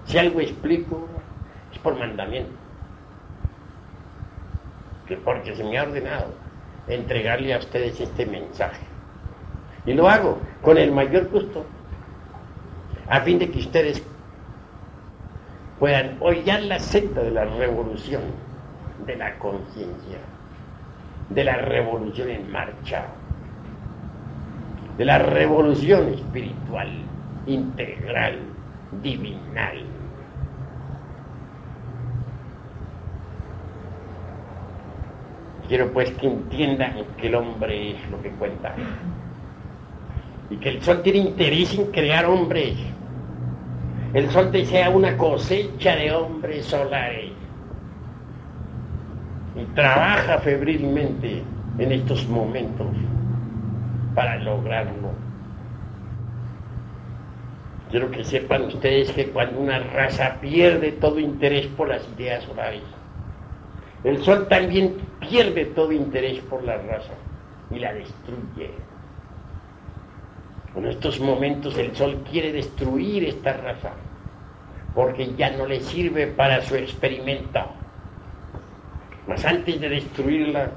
A: si algo explico, es por mandamiento. Que porque se me ha ordenado entregarle a ustedes este mensaje. Y lo hago con el mayor gusto, a fin de que ustedes puedan hollar la senda de la revolución, de la conciencia, de la revolución en marcha, de la revolución espiritual, integral, divinal. Quiero pues que entiendan que el hombre es lo que cuenta. Y que el sol tiene interés en crear hombres. El sol desea una cosecha de hombres solares. Y trabaja febrilmente en estos momentos para lograrlo. Quiero que sepan ustedes que cuando una raza pierde todo interés por las ideas solares, el sol también pierde todo interés por la raza y la destruye. En estos momentos el sol quiere destruir esta raza porque ya no le sirve para su experimento. Mas antes de destruirla,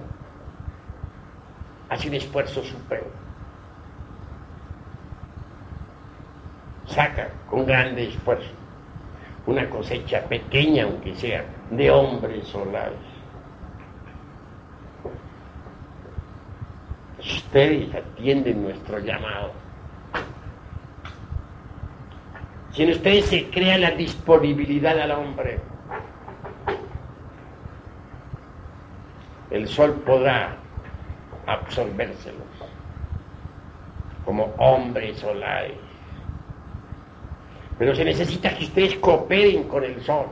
A: hace un esfuerzo supremo. Saca con grande esfuerzo una cosecha pequeña, aunque sea, de hombres solares ustedes atienden nuestro llamado. Si en ustedes se crea la disponibilidad al hombre, el sol podrá absorbérselos. como hombres solares. Pero se necesita que ustedes cooperen con el sol.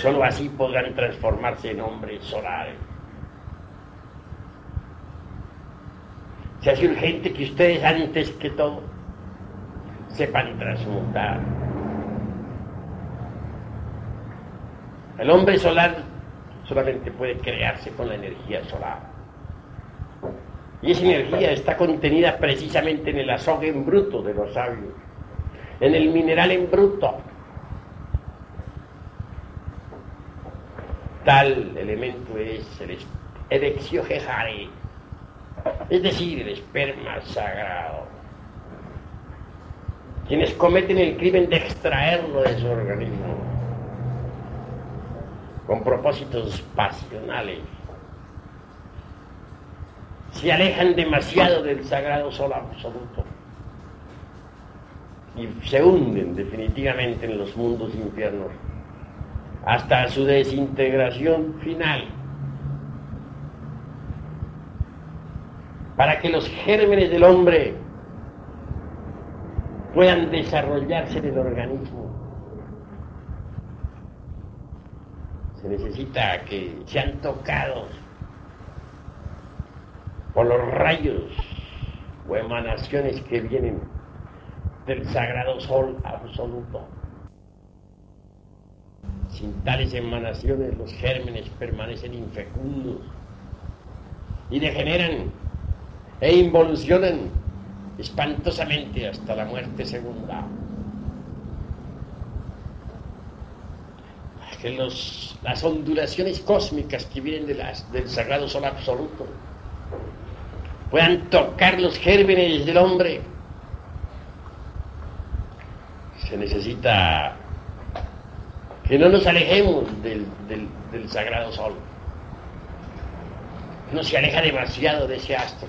A: Solo así podrán transformarse en hombres solares. Se hace urgente que ustedes antes que todo sepan transmutar. El hombre solar solamente puede crearse con la energía solar. Y esa energía está contenida precisamente en el azogue en bruto de los sabios, en el mineral en bruto. Tal elemento es el Erexiogejare, es decir, el esperma sagrado. Quienes cometen el crimen de extraerlo de su organismo con propósitos pasionales se alejan demasiado del sagrado sol absoluto. Y se hunden definitivamente en los mundos infiernos. Hasta su desintegración final. Para que los gérmenes del hombre puedan desarrollarse en el organismo, se necesita que sean tocados por los rayos o emanaciones que vienen del sagrado sol absoluto. Sin tales emanaciones los gérmenes permanecen infecundos y degeneran e involucionan espantosamente hasta la muerte segunda. Que las ondulaciones cósmicas que vienen del sagrado sol absoluto puedan tocar los gérmenes del hombre. Se necesita que no nos alejemos del, del sagrado sol. No se aleja demasiado de ese astro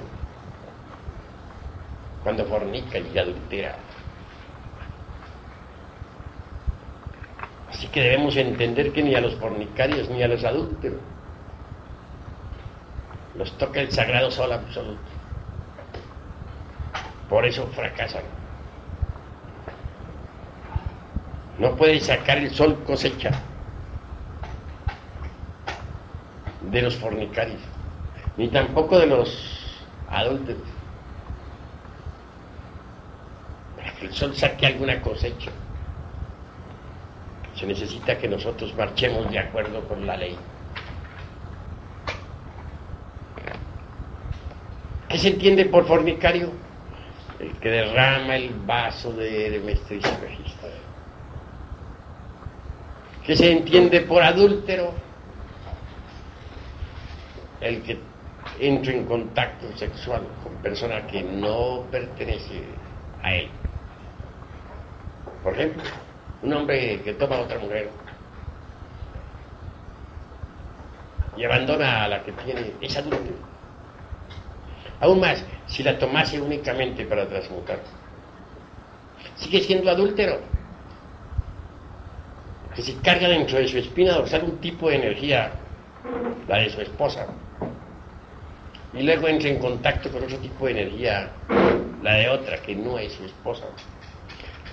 A: cuando fornica y adultera. Así que debemos entender que ni a los fornicarios ni a los adúlteros los toca el sagrado sol absoluto. Por eso fracasan. No puede sacar el sol cosecha de los fornicarios, ni tampoco de los adultos. Para que el sol saque alguna cosecha, se necesita que nosotros marchemos de acuerdo con la ley. ¿Qué se entiende por fornicario? El que derrama el vaso de Hermes Trismegisto. ¿Qué se entiende por adúltero? El que entra en contacto sexual con persona que no pertenece a él. Por ejemplo, un hombre que toma a otra mujer y abandona a la que tiene, es adúltero. Aún más, si la tomase únicamente para transmutar. Sigue siendo adúltero. Que se carga dentro de su espina dorsal un tipo de energía, la de su esposa. Y luego entra en contacto con otro tipo de energía, la de otra, que no es su esposa.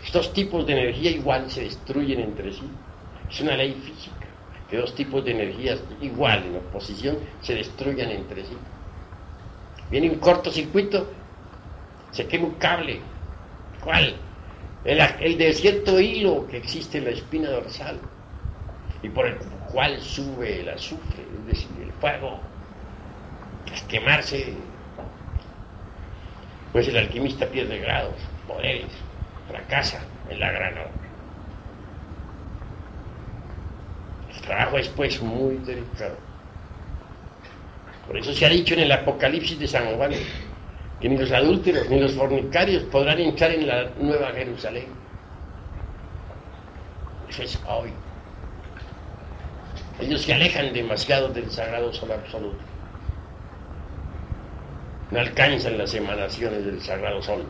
A: Estos tipos de energía igual se destruyen entre sí. Es una ley física, que dos tipos de energías igual en oposición se destruyan entre sí viene un cortocircuito, se quema un cable. ¿Cuál? El, el de hilo que existe en la espina dorsal y por el cual sube el azufre, es decir, el fuego. Tras quemarse, pues el alquimista pierde grados, poderes, fracasa en la gran obra. El trabajo es pues muy delicado. Por eso se ha dicho en el Apocalipsis de San Juan que ni los adúlteros ni los fornicarios podrán entrar en la nueva Jerusalén. Eso es hoy. Ellos se alejan demasiado del sagrado sol absoluto. No alcanzan las emanaciones del sagrado sol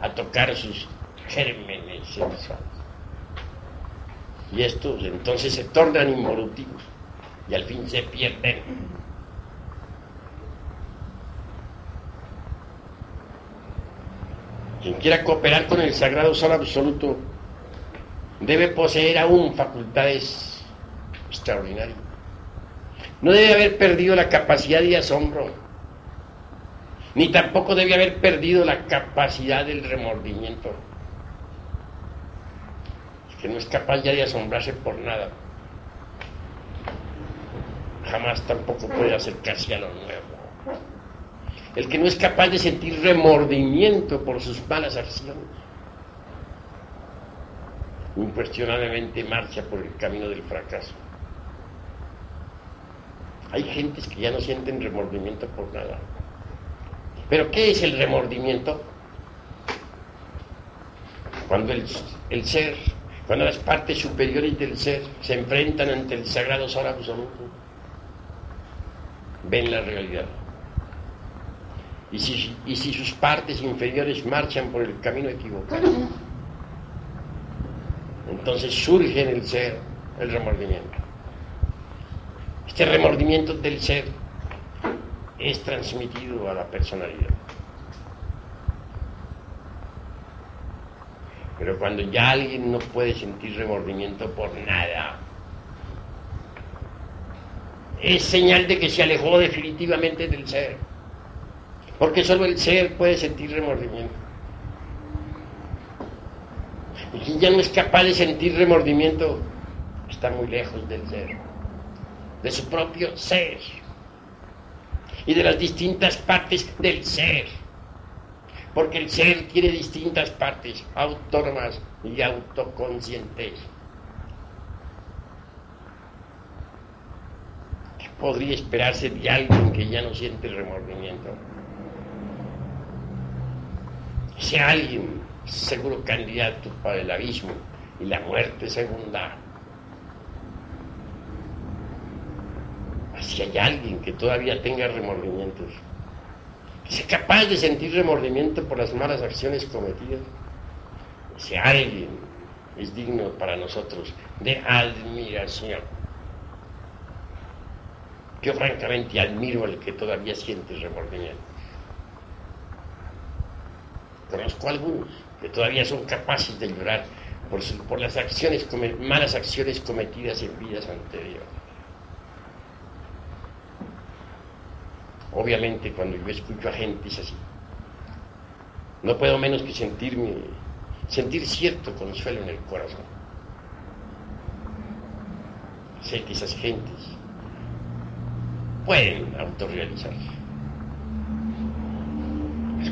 A: a tocar sus gérmenes sexuales. Y estos entonces se tornan involutivos y al fin se pierden Quien quiera cooperar con el sagrado sol absoluto debe poseer aún facultades extraordinarias. No debe haber perdido la capacidad de asombro, ni tampoco debe haber perdido la capacidad del remordimiento. Es que no es capaz ya de asombrarse por nada. Jamás tampoco puede acercarse a lo nuevo. El que no es capaz de sentir remordimiento por sus malas acciones incuestionablemente marcha por el camino del fracaso. Hay gentes que ya no sienten remordimiento por nada. Pero ¿qué es el remordimiento? Cuando el, el ser, cuando las partes superiores del ser se enfrentan ante el sagrado sol absoluto, ven la realidad. Y si, y si sus partes inferiores marchan por el camino equivocado, entonces surge en el ser el remordimiento. Este remordimiento del ser es transmitido a la personalidad. Pero cuando ya alguien no puede sentir remordimiento por nada, es señal de que se alejó definitivamente del ser. Porque solo el ser puede sentir remordimiento. Y quien ya no es capaz de sentir remordimiento está muy lejos del ser, de su propio ser y de las distintas partes del ser. Porque el ser tiene distintas partes autónomas y autoconscientes. ¿Qué podría esperarse de alguien que ya no siente remordimiento? Ese alguien seguro candidato para el abismo y la muerte segunda. Si hay alguien que todavía tenga remordimientos, que sea capaz de sentir remordimiento por las malas acciones cometidas, ese alguien es digno para nosotros de admiración. Yo francamente admiro al que todavía siente remordimiento. Conozco algunos que todavía son capaces de llorar por, por las acciones, malas acciones cometidas en vidas anteriores. Obviamente cuando yo escucho a gente es así. No puedo menos que sentirme, sentir cierto consuelo en el corazón. Sé que esas gentes pueden autorrealizarse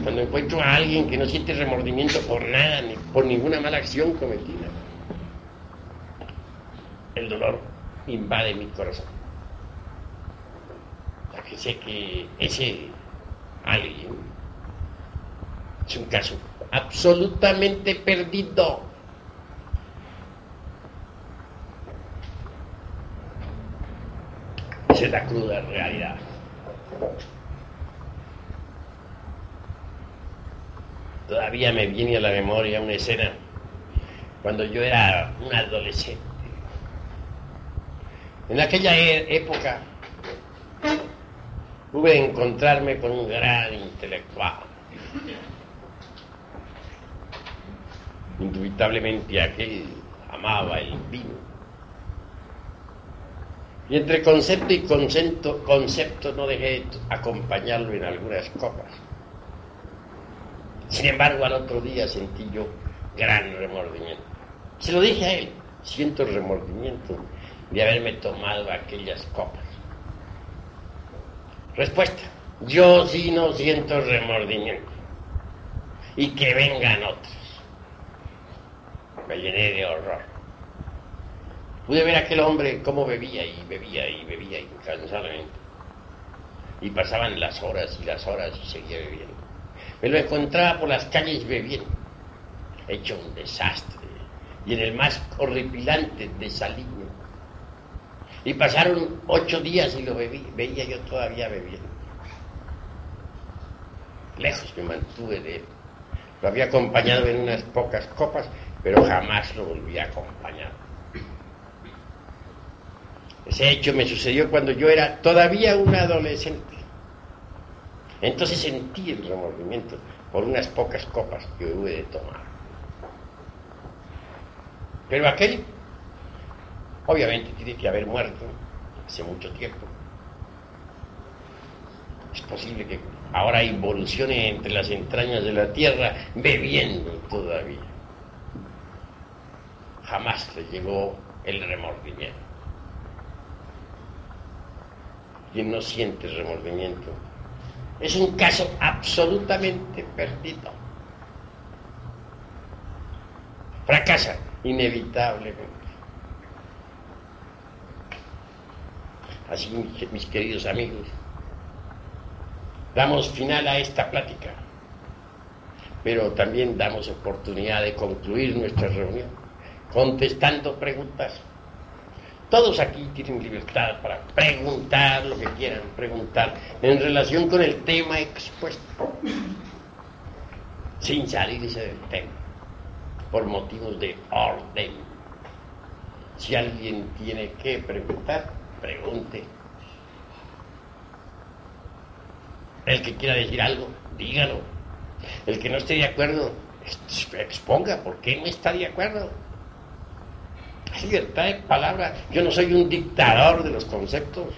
A: cuando encuentro a alguien que no siente remordimiento por nada, ni por ninguna mala acción cometida. El dolor invade mi corazón. Porque sé que ese alguien es un caso absolutamente perdido. Esa es la cruda realidad. Todavía me viene a la memoria una escena cuando yo era un adolescente. En aquella e-, época pude encontrarme con un gran intelectual. Indubitablemente aquel amaba el vino. Y entre concepto y concepto, no dejé acompañarlo en algunas copas. Sin embargo, al otro día sentí yo gran remordimiento. Se lo dije a él, siento remordimiento de haberme tomado aquellas copas. Respuesta, yo sí no siento remordimiento. Y que vengan otros. Me llené de horror. Pude ver a aquel hombre cómo bebía y bebía y bebía incansablemente. Y pasaban las horas y las horas y seguía bebiendo. Me lo encontraba por las calles bebiendo, hecho un desastre, y en el más horripilante desaliño. Y pasaron ocho días y lo bebí, veía yo todavía bebiendo. Lejos me mantuve de él. Lo había acompañado en unas pocas copas, pero jamás lo volví a acompañar. Ese hecho me sucedió cuando yo era todavía un adolescente. Entonces sentí el remordimiento, por unas pocas copas que hube de tomar. Pero aquel, obviamente, tiene que haber muerto hace mucho tiempo. Es posible que ahora involucione entre las entrañas de la tierra bebiendo todavía. Jamás le llegó el remordimiento. Quien no siente remordimiento es un caso absolutamente perdido. Fracasa inevitablemente. Así, mis queridos amigos, damos final a esta plática, pero también damos oportunidad de concluir nuestra reunión contestando preguntas. Todos aquí tienen libertad para preguntar lo que quieran preguntar en relación con el tema expuesto, sin salirse del tema, por motivos de orden. Si alguien tiene que preguntar, pregunte. El que quiera decir algo, dígalo. El que no esté de acuerdo, exponga por qué no está de acuerdo libertad de palabra. Yo no soy un dictador de los conceptos.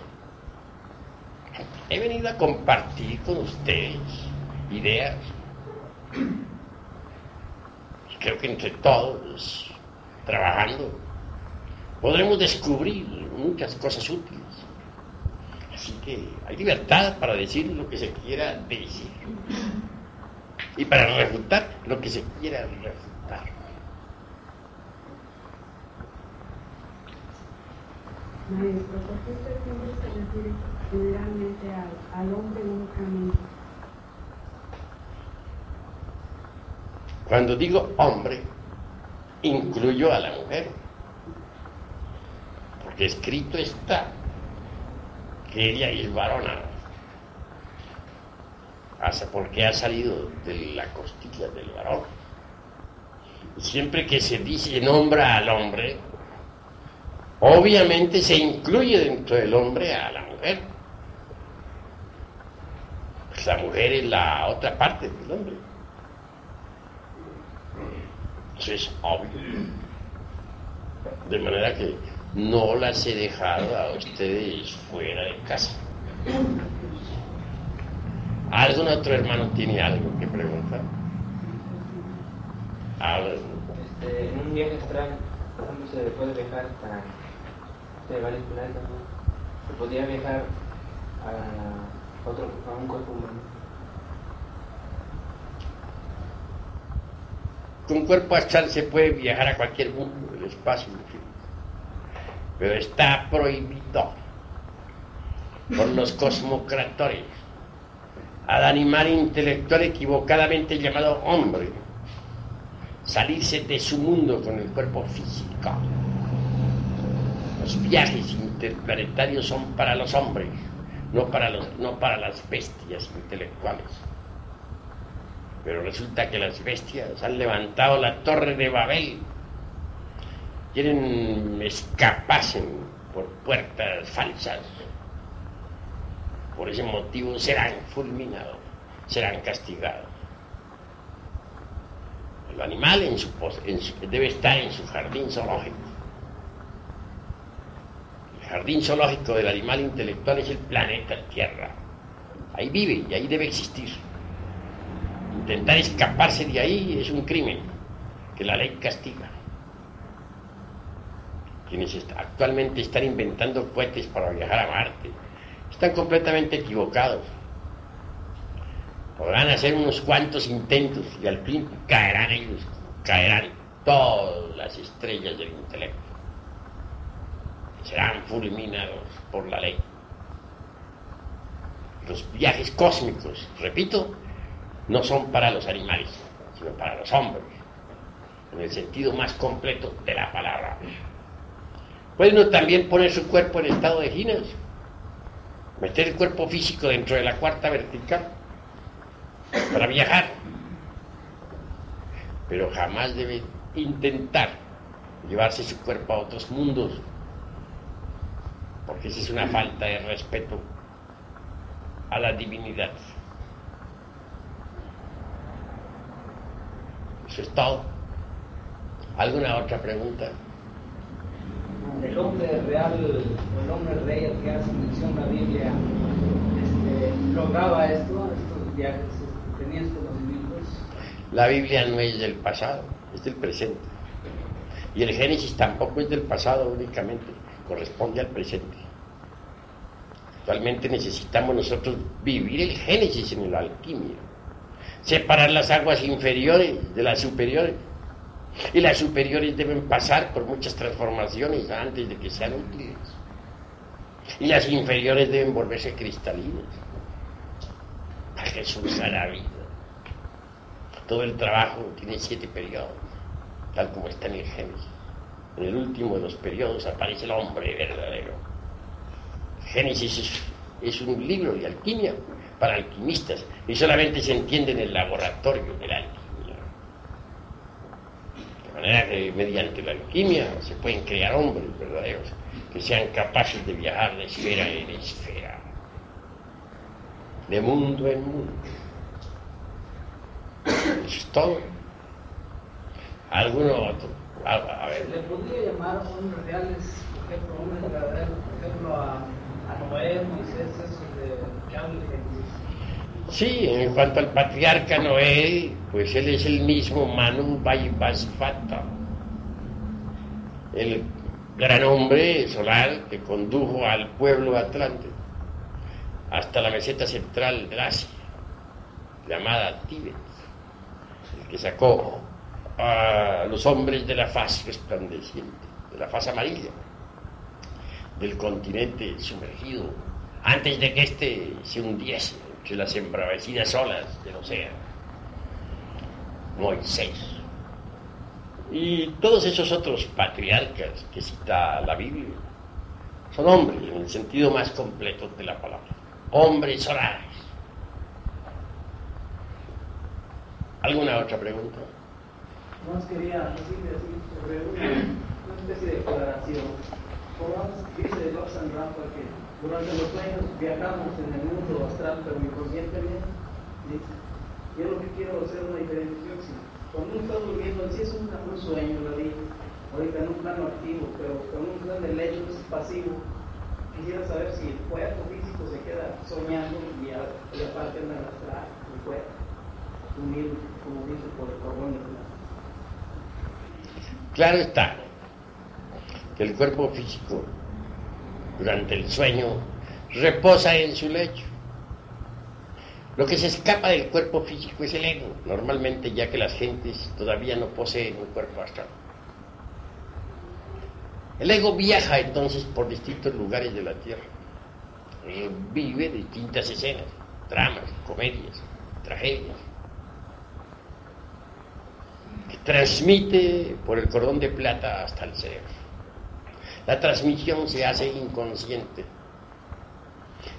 A: He venido a compartir con ustedes ideas. Creo que entre todos, trabajando, podremos descubrir muchas cosas útiles. Así que hay libertad para decir lo que se quiera decir. Y para refutar lo que se quiera refutar.
B: Maestro, ¿por qué usted siempre se refiere generalmente al, al hombre únicamente?
A: Cuando digo hombre, incluyo a la mujer. Porque escrito está que ella es varona. Porque ha salido de la costilla del varón. Siempre que se dice nombra al hombre, obviamente se incluye dentro del hombre a la mujer. Pues la mujer es la otra parte del hombre. Eso es obvio. De manera que no las he dejado a ustedes fuera de casa. ¿Algún otro hermano tiene algo que preguntar?
C: Este, en un viaje astral, ¿cómo se puede dejar para de varios planetas, Se podía viajar a, otro, a un cuerpo humano.
A: Con cuerpo astral se puede viajar a cualquier mundo del espacio pero está prohibido por los cosmocratores al animal intelectual equivocadamente llamado hombre salirse de su mundo con el cuerpo físico. Viajes interplanetarios son para los hombres, no para, los, no para las bestias intelectuales. Pero resulta que las bestias han levantado la torre de Babel, quieren escaparse por puertas falsas. Por ese motivo serán fulminados, serán castigados. El animal debe estar en su jardín zoológico jardín zoológico del animal intelectual es el planeta Tierra. Ahí vive y ahí debe existir. Intentar escaparse de ahí es un crimen que la ley castiga. Quienes actualmente están inventando cohetes para viajar a Marte están completamente equivocados. Podrán hacer unos cuantos intentos y al fin caerán ellos, caerán todas las estrellas del intelecto serán fulminados por la ley. Los viajes cósmicos, repito, no son para los animales, sino para los hombres, en el sentido más completo de la palabra. Puede uno también poner su cuerpo en estado de ginas, meter el cuerpo físico dentro de la cuarta vertical para viajar, pero jamás debe intentar llevarse su cuerpo a otros mundos porque esa es una falta de respeto a la divinidad. Eso es todo. ¿Alguna otra pregunta?
D: El hombre real, el hombre rey al que hace mención la Biblia, este, lograba esto, estos viajes, tenía estos conocimientos.
A: La Biblia no es del pasado, es del presente. Y el Génesis tampoco es del pasado únicamente, corresponde al presente. Actualmente necesitamos nosotros vivir el Génesis en la alquimia, separar las aguas inferiores de las superiores. Y las superiores deben pasar por muchas transformaciones antes de que sean útiles. Y las inferiores deben volverse cristalinas para Jesús a la vida. Todo el trabajo tiene siete periodos, tal como está en el Génesis. En el último de los periodos aparece el hombre verdadero Génesis es, un libro de alquimia para alquimistas y solamente se entiende en el laboratorio de la alquimia. De manera que mediante la alquimia se pueden crear hombres verdaderos que sean capaces de viajar de esfera en esfera, de mundo en mundo. Eso es todo. ¿Alguno otro? A, ver.
D: ¿Le podría llamar hombres reales, por ejemplo, hombres verdaderos, por ejemplo, a Noé, Moisés, eso de
A: Sí, en cuanto al patriarca Noé, pues él es el mismo Manu Vaivasvata, el gran hombre solar que condujo al pueblo atlante hasta la meseta central de Asia, llamada Tíbet, el que sacó a los hombres de la faz resplandeciente, de la faz amarilla del continente sumergido antes de que éste se hundiese entre las embravecidas olas del océano. Moisés. Y todos esos otros patriarcas que cita la Biblia son hombres en el sentido más completo de la palabra. Hombres solares. ¿Alguna otra pregunta?
D: No, quería decirle así sobre una especie de declaración. Podamos, dice Roxanne Rafa que durante los sueños viajamos en el mundo astral, pero inconscientemente, dice, yo lo que quiero hacer una diferenciación. Cuando uno está durmiendo, si es un, un sueño, lo dije, ahorita en un plano activo, pero uno está en el lecho es pasivo, quisiera saber si el cuerpo físico se queda soñando y a, la parte en el astral, el cuerpo, unido, como dice por el cordón
A: Claro está que el cuerpo físico durante el sueño reposa en su lecho. Lo que se escapa del cuerpo físico es el ego, normalmente ya que las gentes todavía no poseen un cuerpo astral. El ego viaja entonces por distintos lugares de la tierra, vive distintas escenas, dramas, comedias, tragedias, que transmite por el cordón de plata hasta el cerebro. La transmisión se hace inconsciente.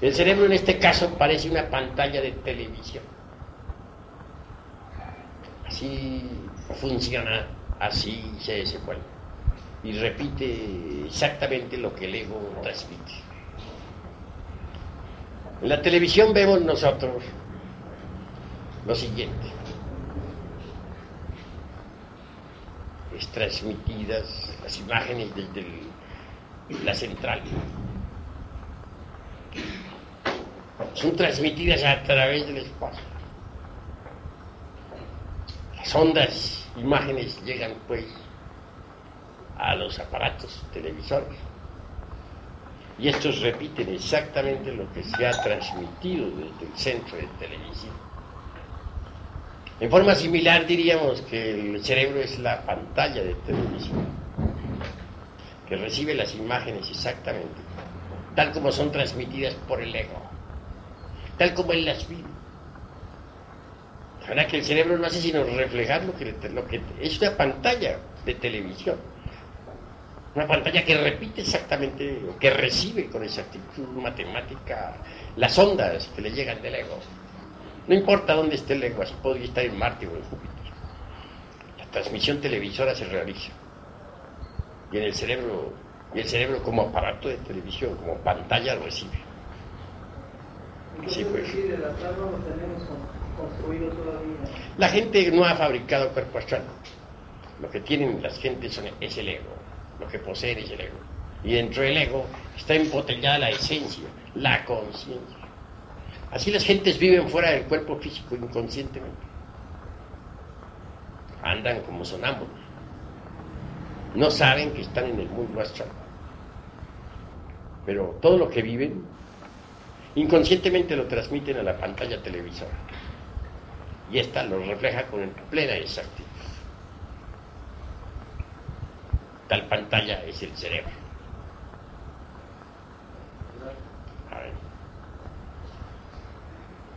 A: El cerebro en este caso parece una pantalla de televisión. Así funciona, así se desenvuelve. Y repite exactamente lo que el ego transmite. En la televisión vemos nosotros lo siguiente. Es transmitidas las imágenes desde la central. Son transmitidas a través del espacio. Las ondas, imágenes llegan pues a los aparatos televisores. Y estos repiten exactamente lo que se ha transmitido desde el centro de televisión. En forma similar diríamos que el cerebro es la pantalla de televisión que recibe las imágenes exactamente, tal como son transmitidas por el ego, tal como él las vive. La verdad que el cerebro no hace sino reflejar lo que, lo que es una pantalla de televisión, una pantalla que repite exactamente, o que recibe con exactitud matemática las ondas que le llegan del ego. No importa dónde esté el ego, así podría estar en Marte o en Júpiter. La transmisión televisora se realiza y en el cerebro, y el cerebro como aparato de televisión, como pantalla recibe.
D: Pues. Lo tenemos construido todavía.
A: La gente no ha fabricado cuerpo astral. Lo que tienen las gentes es el ego. Lo que poseen es el ego. Y dentro del ego está embotellada la esencia, la conciencia. Así las gentes viven fuera del cuerpo físico inconscientemente. Andan como sonámbulos. No saben que están en el mundo astral. Pero todo lo que viven, inconscientemente lo transmiten a la pantalla televisora. Y esta lo refleja con plena exactitud. Tal pantalla es el cerebro. A ver.
E: ¿Cuándo termina el plazo que nos constituye el sol para ver si interpretamos o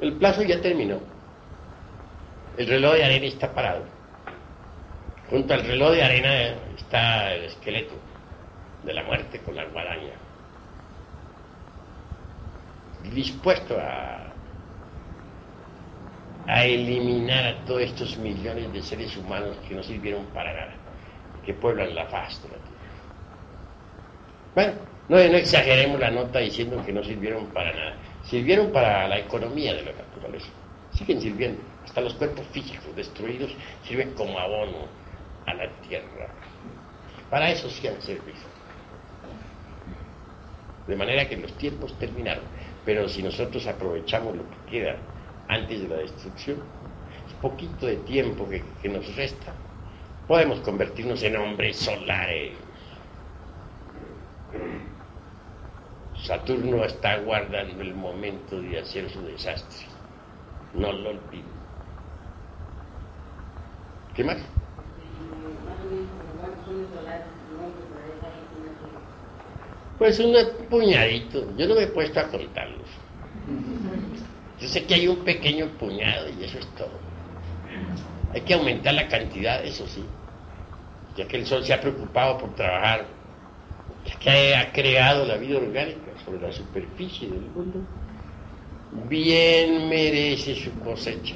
A: El plazo ya terminó. El reloj de arena está parado. Junto al reloj de arena está el esqueleto de la muerte con la guadaña. Dispuesto a, a eliminar a todos estos millones de seres humanos que no sirvieron para nada, que pueblan la faz de la. Bueno, no, exageremos la nota diciendo que no sirvieron para nada. Sirvieron para la economía de la naturaleza. Siguen sirviendo. Hasta los cuerpos físicos destruidos sirven como abono a la tierra. Para eso sí han servido. De manera que los tiempos terminaron. Pero si nosotros aprovechamos lo que queda antes de la destrucción, es poquito de tiempo que nos resta, podemos convertirnos en hombres solares. Saturno está guardando el momento de hacer su desastre. No lo olviden. ¿Qué más? Pues un puñadito. Yo no me he puesto a contarlos. Yo sé que hay un pequeño puñado y eso es todo. Hay que aumentar la cantidad, eso sí. Ya que el Sol se ha preocupado por trabajar, que ha creado la vida orgánica sobre la superficie del mundo, bien merece su cosecha.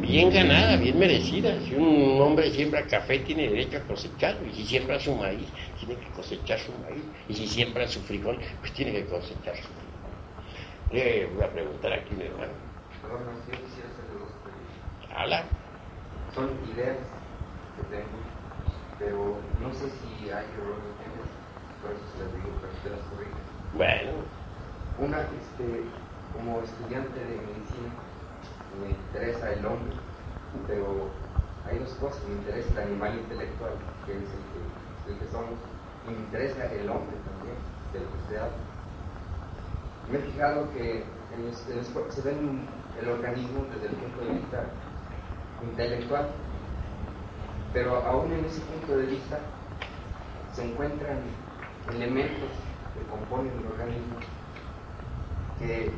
A: Bien ganada, bien merecida. Si un hombre siembra café, tiene derecho a cosecharlo. Y si siembra su maíz, tiene que cosechar su maíz. Y si siembra su frijol, pues tiene que cosechar su frijol. Le voy a preguntar aquí, mi hermano. Habla.
F: Son ideas que tengo, pero no sé si hay errores ellas, por eso se las digo, para que las corrija.
A: Bueno,
F: Una, este, como estudiante de medicina, me interesa el hombre, pero hay dos cosas, me interesa el animal intelectual, que es el que, el que somos, y me interesa el hombre también, de lo que se habla. Me he fijado que en los, en los- se ve el organismo desde el punto de vista intelectual, pero aún en ese punto de vista se encuentran elementos que componen el organismo que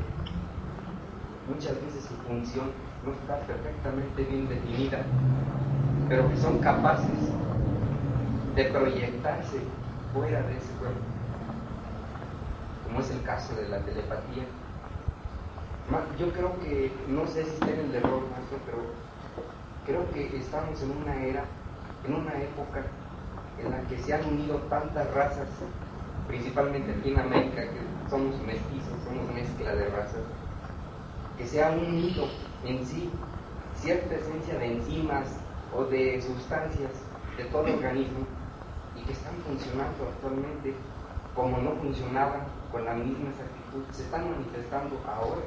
F: muchas veces su función no está perfectamente bien definida, pero que son capaces de proyectarse fuera de ese cuerpo, como es el caso de la telepatía. Yo creo que, no sé si está en el error, pero creo que estamos en una era, en una época en la que se han unido tantas razas, principalmente aquí en América, que somos mestizos, somos mezcla de razas, que se ha unido en sí cierta esencia de enzimas o de sustancias de todo organismo y que están funcionando actualmente como no funcionaban con la misma exactitud, se están manifestando ahora,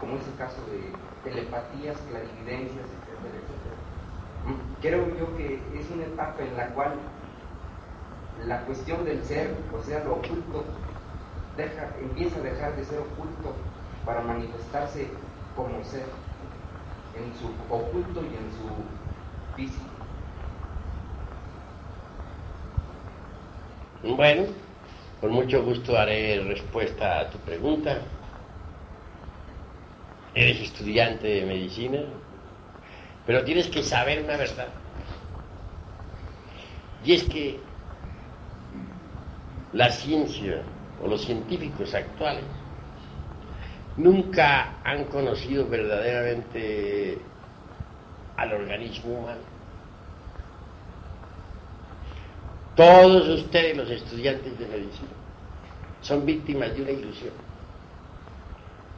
F: como es el caso de telepatías, clarividencias, etcétera. Creo yo que es una etapa en la cual la cuestión del ser, o sea, lo oculto, empieza a dejar de ser oculto para manifestarse como ser, en su oculto y en su físico.
A: bueno, con mucho gusto daré respuesta a tu pregunta. Eres estudiante de medicina, pero tienes que saber una verdad. Y es que la ciencia o los científicos actuales nunca han conocido verdaderamente al organismo humano. Todos ustedes, los estudiantes de medicina, son víctimas de una ilusión.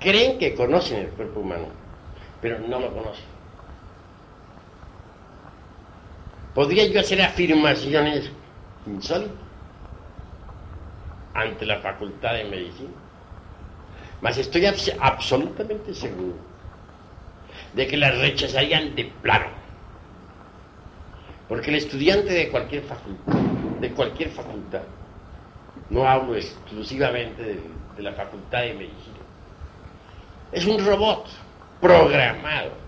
A: Creen que conocen el cuerpo humano, pero no lo conocen. Podría yo hacer afirmaciones insólitas ante la Facultad de Medicina, mas estoy abs- absolutamente seguro de que las rechazarían de plano. Porque el estudiante de cualquier facultad, de cualquier facultad, no hablo exclusivamente de la Facultad de Medicina, es un robot programado.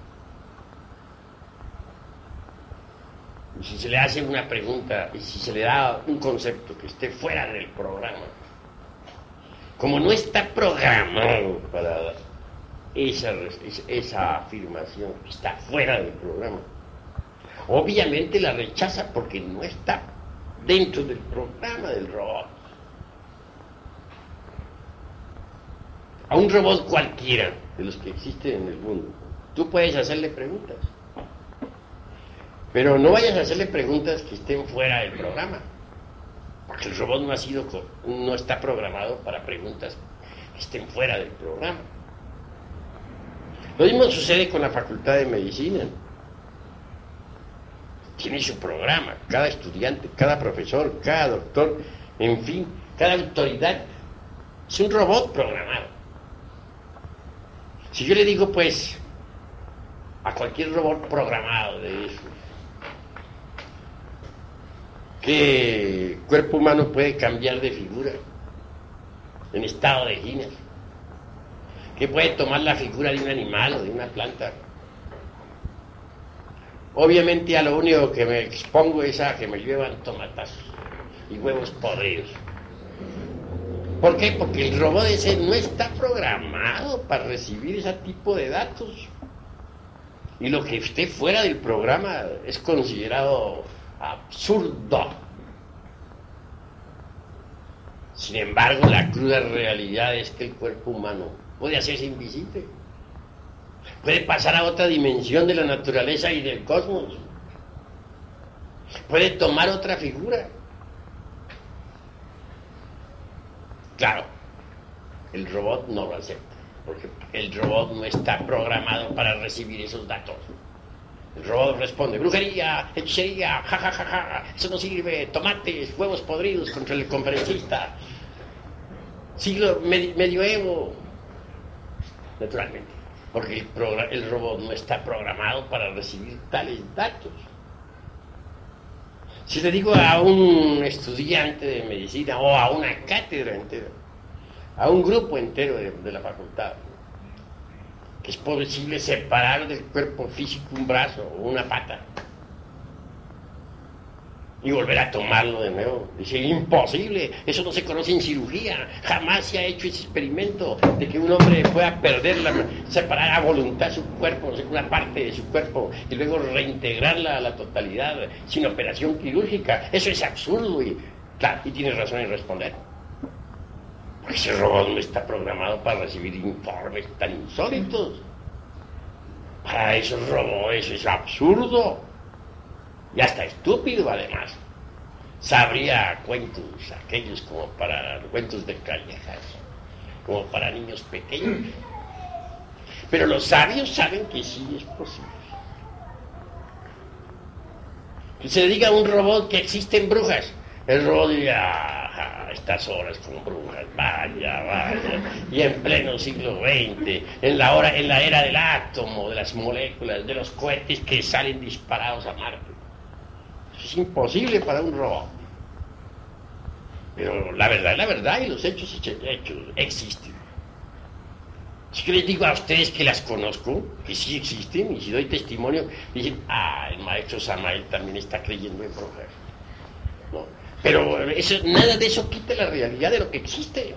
A: Si se le hace una pregunta y si se le da un concepto que esté fuera del programa, como no está programado para esa, esa afirmación, está fuera del programa, obviamente la rechaza porque no está dentro del programa del robot. A un robot cualquiera de los que existen en el mundo, tú puedes hacerle preguntas, pero no vayas a hacerle preguntas que estén fuera del programa, porque el robot no ha sido, no está programado para preguntas que estén fuera del programa. Lo mismo sucede con la Facultad de Medicina. Tiene su programa, cada estudiante, cada profesor, cada doctor, en fin, cada autoridad. Es un robot programado. Si yo le digo, pues, a cualquier robot programado de esos, que el cuerpo humano puede cambiar de figura en estado de ginas, que puede tomar la figura de un animal o de una planta. Obviamente a lo único que me expongo es a que me llevan tomatazos y huevos podridos. ¿Por qué? Porque el robot ese no está programado para recibir ese tipo de datos. Y lo que esté fuera del programa es considerado absurdo. Sin embargo, la cruda realidad es que el cuerpo humano puede hacerse invisible. Puede pasar a otra dimensión de la naturaleza y del cosmos. Puede tomar otra figura. Claro, el robot no lo acepta, porque el robot no está programado para recibir esos datos. El robot responde, brujería, hechicería, ja, ja, ja, ja, eso no sirve, tomates, huevos podridos contra el conferencista, siglo medi- medioevo, naturalmente, porque el, robot no está programado para recibir tales datos. Si le digo a un estudiante de medicina o a una cátedra entera, a un grupo entero de, la facultad, es posible separar del cuerpo físico un brazo o una pata y volver a tomarlo de nuevo. Dice, imposible, eso no se conoce en cirugía, jamás se ha hecho ese experimento de que un hombre pueda perder la, separar a voluntad su cuerpo, una parte de su cuerpo, y luego reintegrarla a la totalidad sin operación quirúrgica. Eso es absurdo y, claro, y tienes razón en responder. Ese robot no está programado para recibir informes tan insólitos. Para esos robots es absurdo. Y hasta estúpido además. Sabría cuentos aquellos como para cuentos de callejas, como para niños pequeños. Pero los sabios saben que sí es posible. Que se diga a un robot que existen brujas. El robot diría, "Ajá, a estas horas con brujas, vaya, vaya. Y en pleno siglo XX, en la, hora, en la era del átomo, de las moléculas, de los cohetes que salen disparados a Marte. Es imposible para un robot. Pero la verdad es la verdad y los hechos, hechos existen. Si que les digo a ustedes que las conozco, que sí existen, y si doy testimonio, dicen, ah, el maestro Samael también está creyendo en brujas. Pero eso, nada de eso quita la realidad de lo que existe.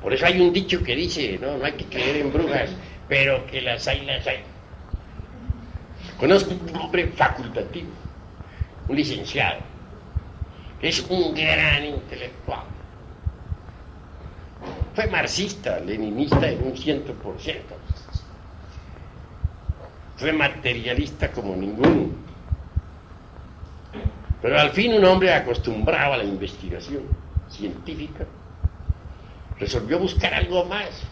A: Por eso hay un dicho que dice, no, no hay que creer en brujas, pero que las hay, las hay. Conozco un hombre facultativo, un licenciado, que es un gran intelectual. Fue marxista, leninista en un ciento por ciento. Fue materialista como ninguno. Pero al fin un hombre acostumbrado a la investigación científica resolvió buscar algo más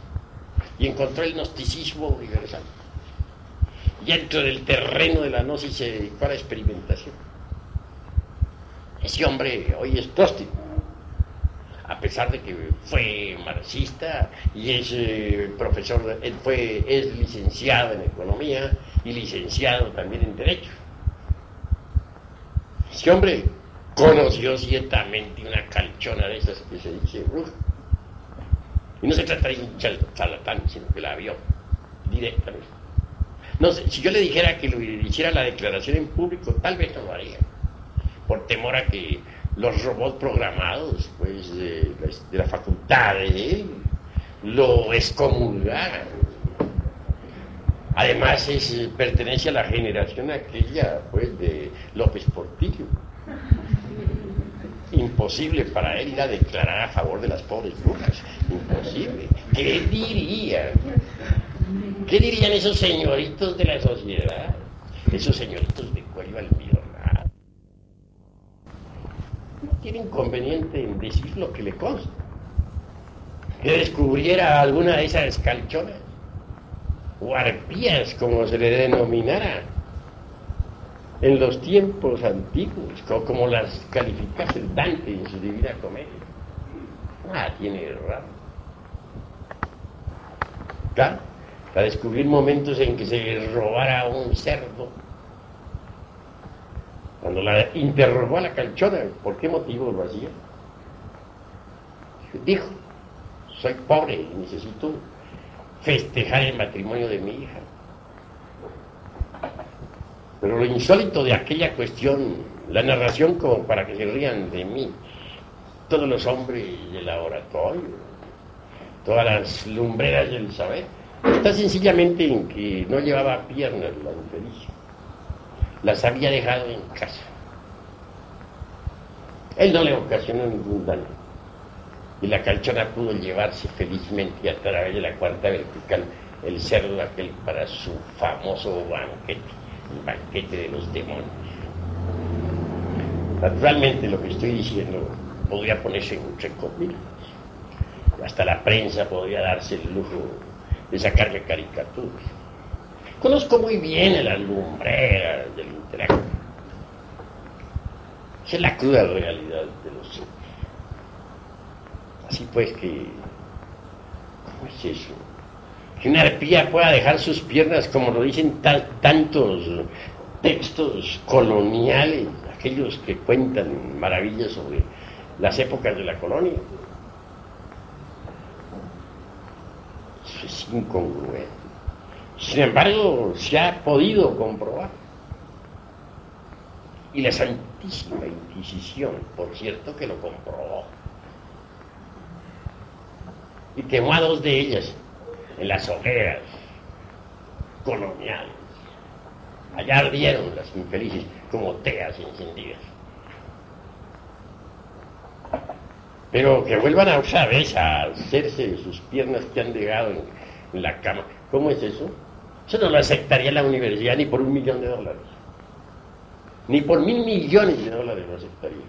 A: y encontró el gnosticismo universal. Y dentro del terreno de la gnosis se dedicó a la experimentación. Ese hombre hoy es gnóstico, a pesar de que fue marxista y es eh, profesor, fue, es licenciado en economía y licenciado también en derecho. Ese hombre conoció ciertamente una calchona de esas que se dice bruja. Y no se trata de un charlatán, sino que la vio directamente. No sé, si yo le dijera que lo hiciera la declaración en público, tal vez no lo haría. Por temor a que los robots programados, pues, de, de la facultad de él, lo excomulgaran. Además, es, pertenece a la generación aquella, pues, de López Portillo. Imposible para él ir a declarar a favor de las pobres brujas. Imposible. ¿Qué dirían? ¿Qué dirían esos señoritos de la sociedad? Esos señoritos de cuello almidonado. No tiene inconveniente en decir lo que le consta. Que descubriera alguna de esas calchonas, o arpías, como se le denominara, en los tiempos antiguos, como las calificase Dante en su Divina Comedia. Ah, tiene raro. Para descubrir momentos en que se robara un cerdo. Cuando la interrogó a la calchona, ¿por qué motivo lo hacía? Dijo, soy pobre y necesito festejar el matrimonio de mi hija. Pero lo insólito de aquella cuestión, la narración como para que se rían de mí, todos los hombres del laboratorio, todas las lumbreras del saber, está sencillamente en que no llevaba piernas la infeliz, las había dejado en casa. Él no le ocasionó ningún daño. Y la calchona pudo llevarse felizmente a través de la cuarta vertical el cerdo aquel para su famoso banquete el banquete de los demonios. Naturalmente lo que estoy diciendo podría ponerse en muchas comillas. Hasta la prensa podría darse el lujo de sacarle caricaturas. Conozco muy bien las lumbreras del intelecto. Esa es la cruda realidad de los. Así pues que, ¿cómo es eso? que una arpía pueda dejar sus piernas, como lo dicen tantos textos coloniales, aquellos que cuentan maravillas sobre las épocas de la colonia. Eso es incongruente. Sin embargo, se ha podido comprobar. Y la Santísima Inquisición, por cierto, que lo comprobó. Y quemó a dos de ellas en las hogueras coloniales. Allá ardieron las infelices como teas encendidas. Pero que vuelvan a otra vez a hacerse de sus piernas que han dejado en, la cama. ¿Cómo es eso? Eso no lo aceptaría la universidad ni por un millón de dólares. Ni por mil millones de dólares lo aceptaría.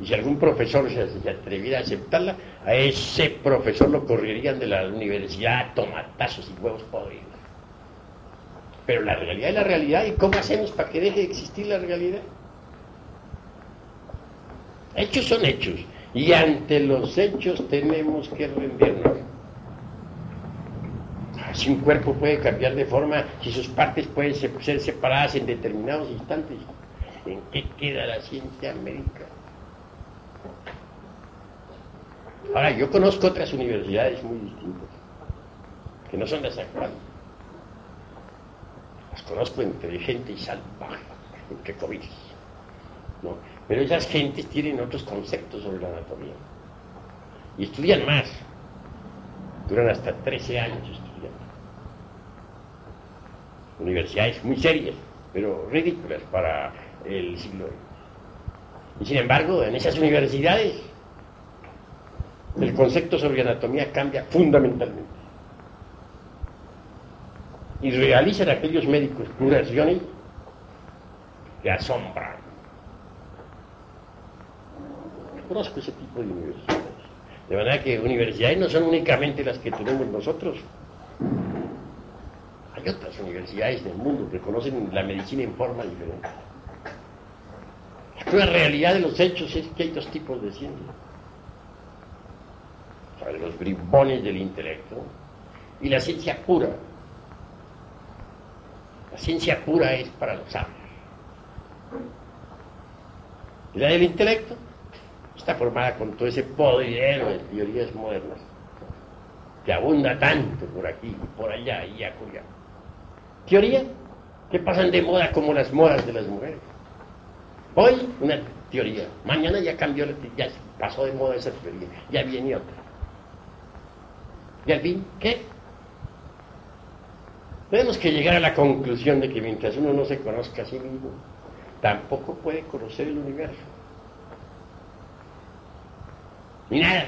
A: Y si algún profesor se, atreviera a aceptarla, a ese profesor lo correrían de la universidad a tomatazos y huevos podridos. Pero la realidad es la realidad. ¿Y cómo hacemos para que deje de existir la realidad? Hechos son hechos. Y ante los hechos tenemos que rendirnos. Si un cuerpo puede cambiar de forma, si sus partes pueden ser separadas en determinados instantes, ¿en qué queda la ciencia médica? Ahora, yo conozco otras universidades muy distintas, que no son las actuales. Las conozco entre y salvaje, entre comillas. ¿no? Pero esas gentes tienen otros conceptos sobre la anatomía. Y estudian más. Duran hasta 13 años estudiando. Universidades muy serias, pero ridículas para el siglo XX. Y sin embargo, en esas universidades el concepto sobre anatomía cambia fundamentalmente. Y realizan aquellos médicos curaciones que asombran conozco ese tipo de universidades. De manera que universidades no son únicamente las que tenemos nosotros. Hay otras universidades del mundo que conocen la medicina en forma diferente. La realidad de los hechos es que hay dos tipos de ciencia. Sea, los bribones del intelecto y la ciencia pura. La ciencia pura es para los sabios. Y la del intelecto está formada con todo ese poder de teorías modernas que abunda tanto por aquí por allá y acullá. Teorías que pasan de moda como las modas de las mujeres. Hoy una teoría, mañana ya cambió, ya pasó de moda esa teoría, ya viene otra. Y al fin, ¿qué? Tenemos que llegar a la conclusión de que mientras uno no se conozca a sí mismo, tampoco puede conocer el universo. Ni nada.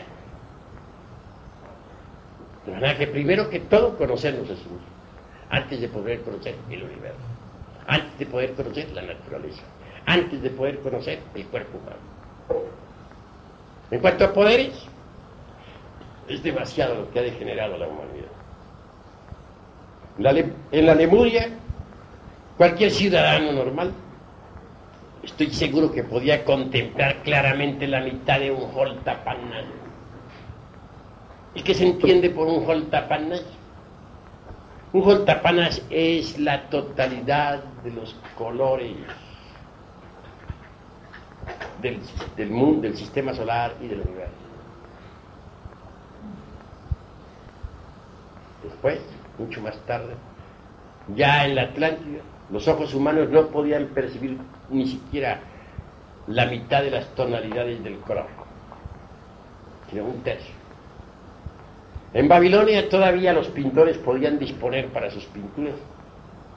A: De manera que primero que todo conocernos a sí antes de poder conocer el universo, antes de poder conocer la naturaleza, antes de poder conocer el cuerpo humano. En cuanto a poderes, es demasiado lo que ha degenerado la humanidad en la Lemuria, cualquier ciudadano normal, estoy seguro que podía contemplar claramente la mitad de un holtapanay. ¿Y qué se entiende por un holtapanay? Un holtapanay es la totalidad de los colores del, del mundo, del sistema solar y del universo. Después, mucho más tarde, ya en la Atlántida, los ojos humanos no podían percibir ni siquiera la mitad de las tonalidades del color, sino un tercio. En Babilonia todavía los pintores podían disponer para sus pinturas,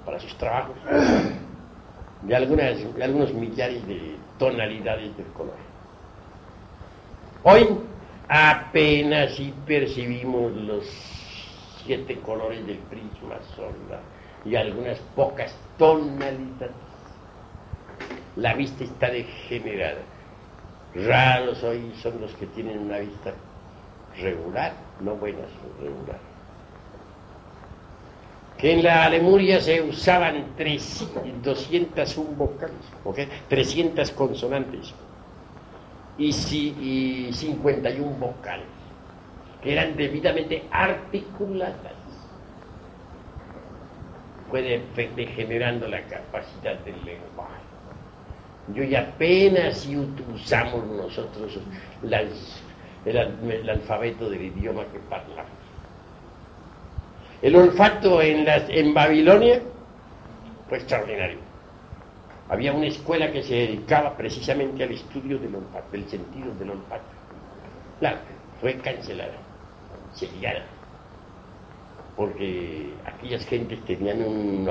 A: para sus trabajos, de, de algunos millares de tonalidades del color. Hoy apenas si percibimos los siete colores del prisma sonda y algunas pocas tonalidades. La vista está degenerada. Raros hoy son los que tienen una vista regular, no buena, regular. Que en la Lemuria se usaban 201 vocales, ¿okay? 300 consonantes y, y 51 vocales que eran debidamente articuladas, fue degenerando la capacidad del lenguaje. Yo ya apenas si usamos nosotros el, alfabeto del idioma que hablamos. El olfato en, en Babilonia fue extraordinario. Había una escuela que se dedicaba precisamente al estudio del olfato, del sentido del olfato. Claro, fue cancelada sería porque aquellas gentes tenían un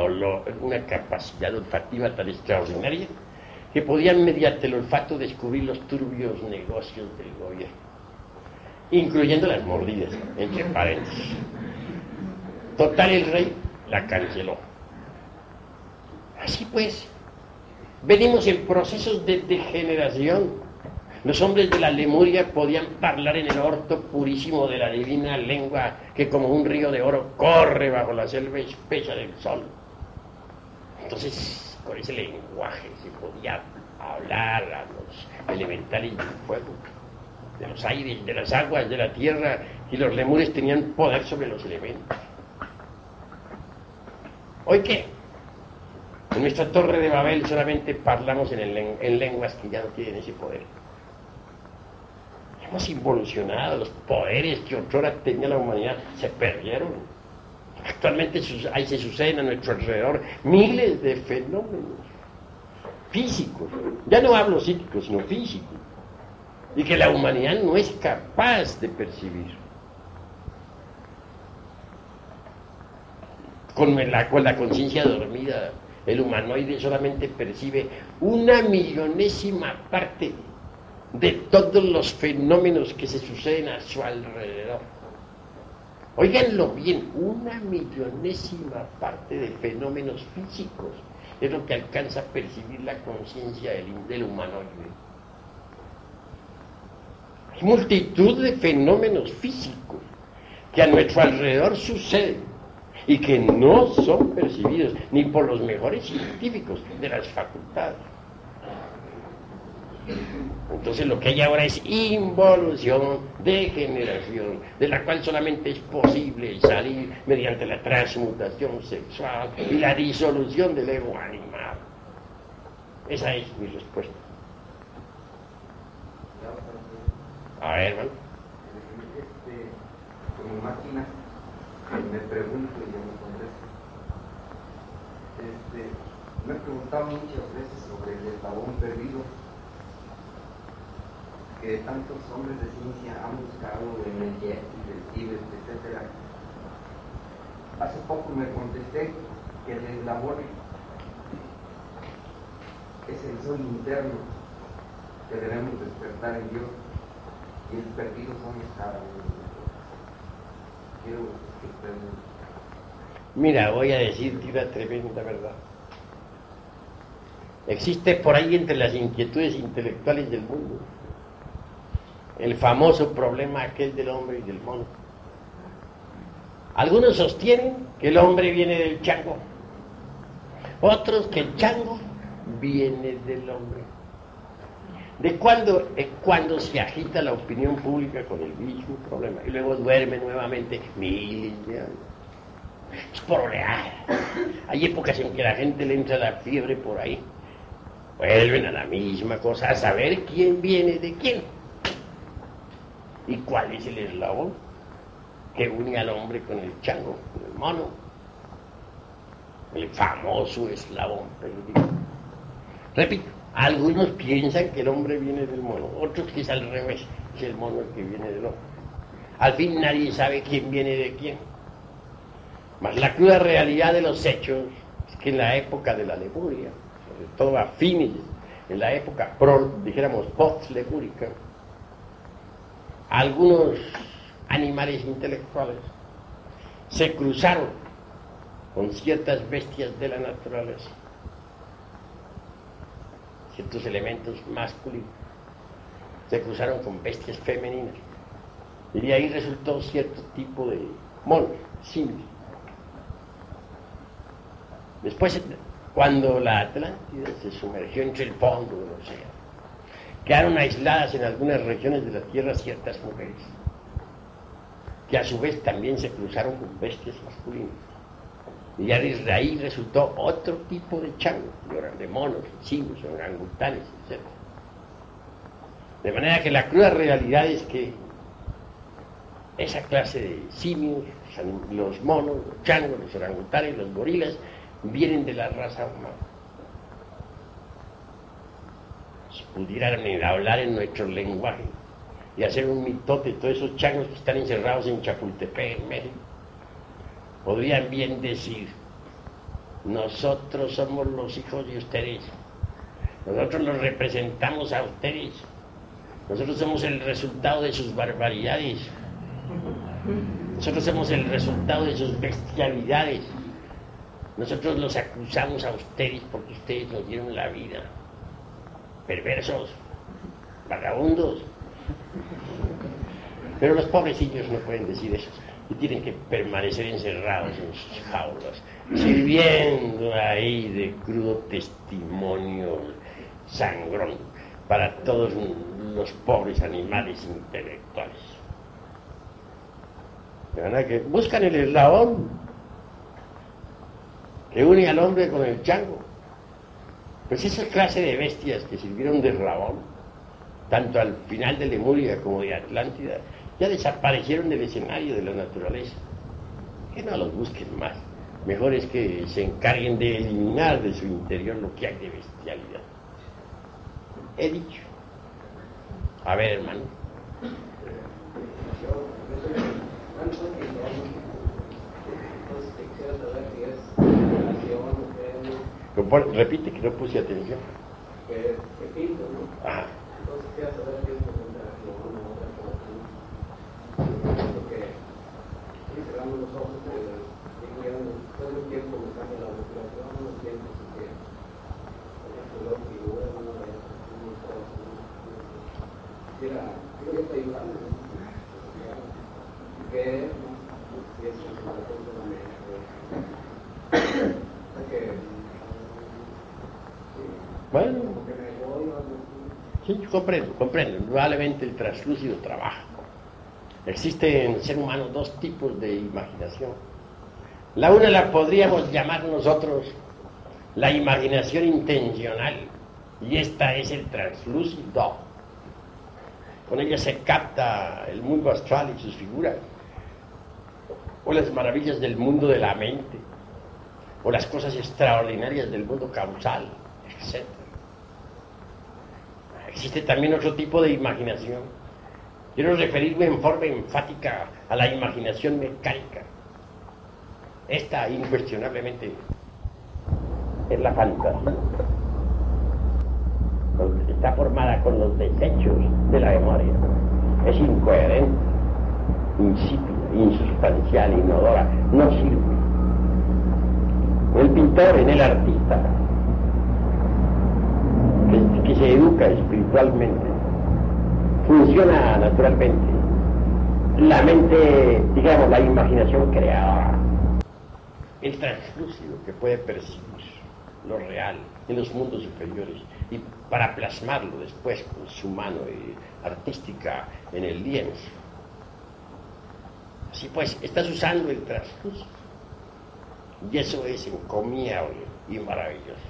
A: una capacidad olfativa tan extraordinaria que podían mediante el olfato descubrir los turbios negocios del gobierno, incluyendo las mordidas, entre paréntesis. Total, el rey la canceló. Así pues, venimos en procesos de degeneración los hombres de la Lemuria podían hablar en el orto purísimo de la divina lengua que como un río de oro corre bajo la selva espesa del sol. Entonces, con ese lenguaje se podía hablar a los elementales del fuego, de los aires, de las aguas, de la tierra, y los lemures tenían poder sobre los elementos. ¿Hoy qué? En nuestra torre de Babel solamente hablamos en, en lenguas que ya no tienen ese poder hemos involucionado, los poderes que otrora tenía la humanidad se perdieron. Actualmente ahí se suceden a nuestro alrededor miles de fenómenos físicos, ya no hablo psíquicos, sino físicos, y que la humanidad no es capaz de percibir. Con la, con la conciencia dormida, el humanoide solamente percibe una millonésima parte de todos los fenómenos que se suceden a su alrededor. Oiganlo bien, una millonésima parte de fenómenos físicos es lo que alcanza a percibir la conciencia del, del humanoide. Hay multitud de fenómenos físicos que a nuestro alrededor suceden y que no son percibidos ni por los mejores científicos de las facultades. Entonces lo que hay ahora es involución, degeneración, de la cual solamente es posible salir mediante la transmutación sexual y la disolución del ego animal. Esa es mi respuesta. A ver, hermano.
F: Este, como máquina, me pregunto y yo me contesto. Este, me he preguntado muchas veces sobre el eslabón perdido que tantos hombres de ciencia han buscado en el jet, el Tíbet, etc. Hace poco me contesté que el eslabón es el sol interno que debemos despertar en Dios y el perdido son cada Quiero que ustedes...
A: Mira, voy a decirte una tremenda verdad. Existe por ahí entre las inquietudes intelectuales del mundo el famoso problema aquel del hombre y del mono. Algunos sostienen que el hombre viene del chango, otros que el chango viene del hombre. ¿De cuándo, es cuando se agita la opinión pública con el mismo problema? Y luego duerme nuevamente miles de años. Es por. Hay épocas en que la gente le entra la fiebre por ahí. Vuelven a la misma cosa, a saber quién viene de quién. ¿Y cuál es el eslabón que une al hombre con el chango, con el mono? El famoso eslabón perdido. Repito, algunos piensan que el hombre viene del mono, otros que es al revés, es el mono el que viene del hombre. Al fin nadie sabe quién viene de quién. Mas la cruda realidad de los hechos es que en la época de la Lemuria, sobre todo a fines, en la época, pro, dijéramos, algunos animales intelectuales se cruzaron con ciertas bestias de la naturaleza, ciertos elementos masculinos, se cruzaron con bestias femeninas, y de ahí resultó cierto tipo de monos, simios. Después, cuando la Atlántida se sumergió entre el fondo del océano, Quedaron aisladas en algunas regiones de la tierra ciertas mujeres, que a su vez también se cruzaron con bestias masculinas. Y ya desde ahí resultó otro tipo de changos, de monos, simios, orangutanes, etc. De manera que la cruda realidad es que esa clase de simios, los monos, los changos, los orangutanes, los gorilas, vienen de la raza humana. Pudieran hablar en nuestro lenguaje y hacer un mitote, todos esos changos que están encerrados en Chapultepec, en México, podrían bien decir, nosotros somos los hijos de ustedes, nosotros los representamos a ustedes, nosotros somos el resultado de sus barbaridades, nosotros somos el resultado de sus bestialidades, nosotros los acusamos a ustedes porque ustedes nos dieron la vida perversos, vagabundos. Pero los pobrecillos no pueden decir eso y tienen que permanecer encerrados en sus jaulas, sirviendo ahí de crudo testimonio sangrón para todos los pobres animales intelectuales. De verdad que buscan el eslabón que une al hombre con el chango. Pues esa clase de bestias que sirvieron de rabón, tanto al final de Lemuria como de Atlántida, ya desaparecieron del escenario de la naturaleza. Que no los busquen más. Mejor es que se encarguen de eliminar de su interior lo que hay de bestialidad. He dicho. A ver, hermano. Repite que no puse atención. Ajá.
D: Entonces qué es cerramos los ojos, eh, digo ya todo el tiempo me cambia la respiración, no siento si que por ejemplo, figura, no la Quisiera, quiero que te
A: Bueno, sí, comprendo, comprendo. Indudablemente el translúcido trabaja. Existe en el ser humano dos tipos de imaginación. La una la podríamos llamar nosotros la imaginación intencional y esta es el translúcido. Con ella se capta el mundo astral y sus figuras, o las maravillas del mundo de la mente, o las cosas extraordinarias del mundo causal, etc. Existe también otro tipo de imaginación. Quiero referirme en forma enfática a la imaginación mecánica. Esta, incuestionablemente, es la fantasía. Está formada con los desechos de la memoria. Es incoherente, insípida, insustancial, inodora. No sirve. El pintor, en el artista, que, se educa espiritualmente, funciona naturalmente la mente, digamos, la imaginación creadora, el translúcido que puede percibir lo real en los mundos superiores y para plasmarlo después con su mano artística en el lienzo. Así pues, estás usando el translúcido y eso es encomiable y maravilloso.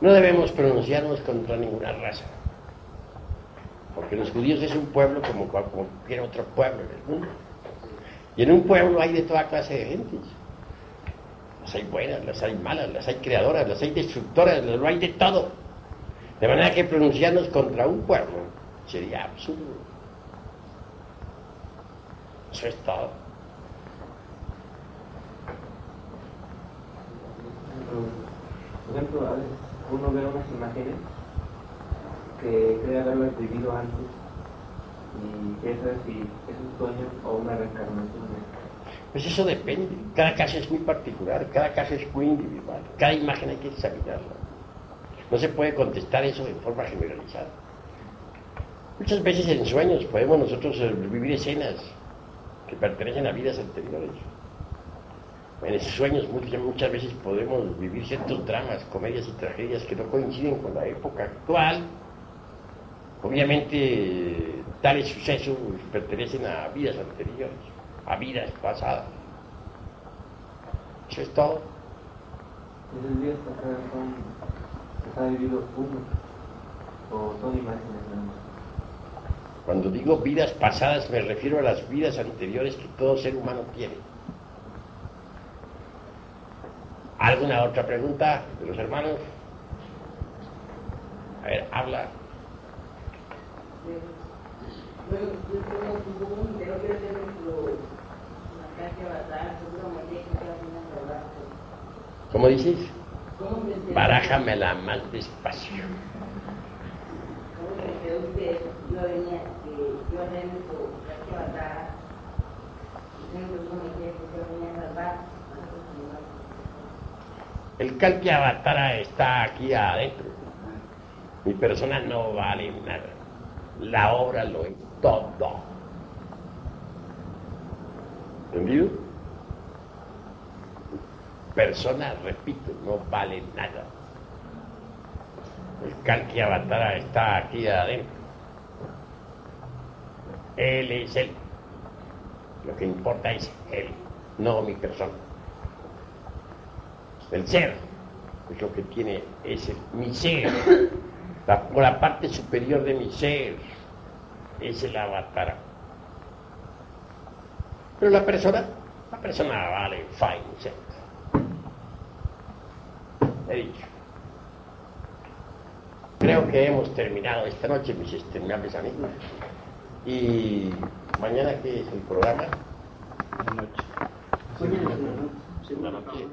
F: No
A: debemos pronunciarnos contra ninguna raza, porque los judíos es un pueblo como cual- cualquier otro pueblo en el mundo. Y en un pueblo hay de toda clase de gentes. Las hay buenas, las hay malas, las hay creadoras, las hay destructoras, lo hay de todo. De manera que pronunciarnos contra un pueblo sería absurdo. Eso es todo.
C: Ejemplo, uno ve unas imágenes que cree haberlas vivido antes y saber si es un sueño o una reencarnación.
A: Pues eso depende. Cada caso es muy particular, cada caso es muy individual. Cada imagen hay que examinarla. No se puede contestar eso en forma generalizada. Muchas veces en sueños podemos nosotros eh, vivir escenas que pertenecen a vidas anteriores. En esos sueños muchas, muchas veces podemos vivir ciertos dramas, comedias y tragedias que no coinciden con la época actual. Obviamente tales sucesos pertenecen a vidas anteriores, a vidas pasadas. Eso es todo.
C: Esos días pasados son, se ha vivido uno o son imágenes.
A: Cuando digo vidas pasadas me refiero a las vidas anteriores que todo ser humano tiene. ¿Alguna otra pregunta de los hermanos? A ver, habla. ¿Cómo dices? Barájamela más despacio.
E: Yo hacer nuestro clase basada, y tengo que cometer que yo venía a salvar, nosotros no.
A: El Kalki Avatara está aquí adentro. Mi persona no vale nada. La obra lo es todo. ¿Entendido? Persona, repito, no vale nada. El Kalki Avatara está aquí adentro. Él es él. Lo que importa es él, no mi persona. El ser es lo que tiene, es el- mi ser, la, por la parte superior de mi ser, es el avatar. Pero la persona, la persona vale fine, set. He dicho. Creo que hemos terminado esta noche, mis estimables amigos. Y mañana, ¿qué es el programa?
D: Mañana, ¿no?
A: Una noche.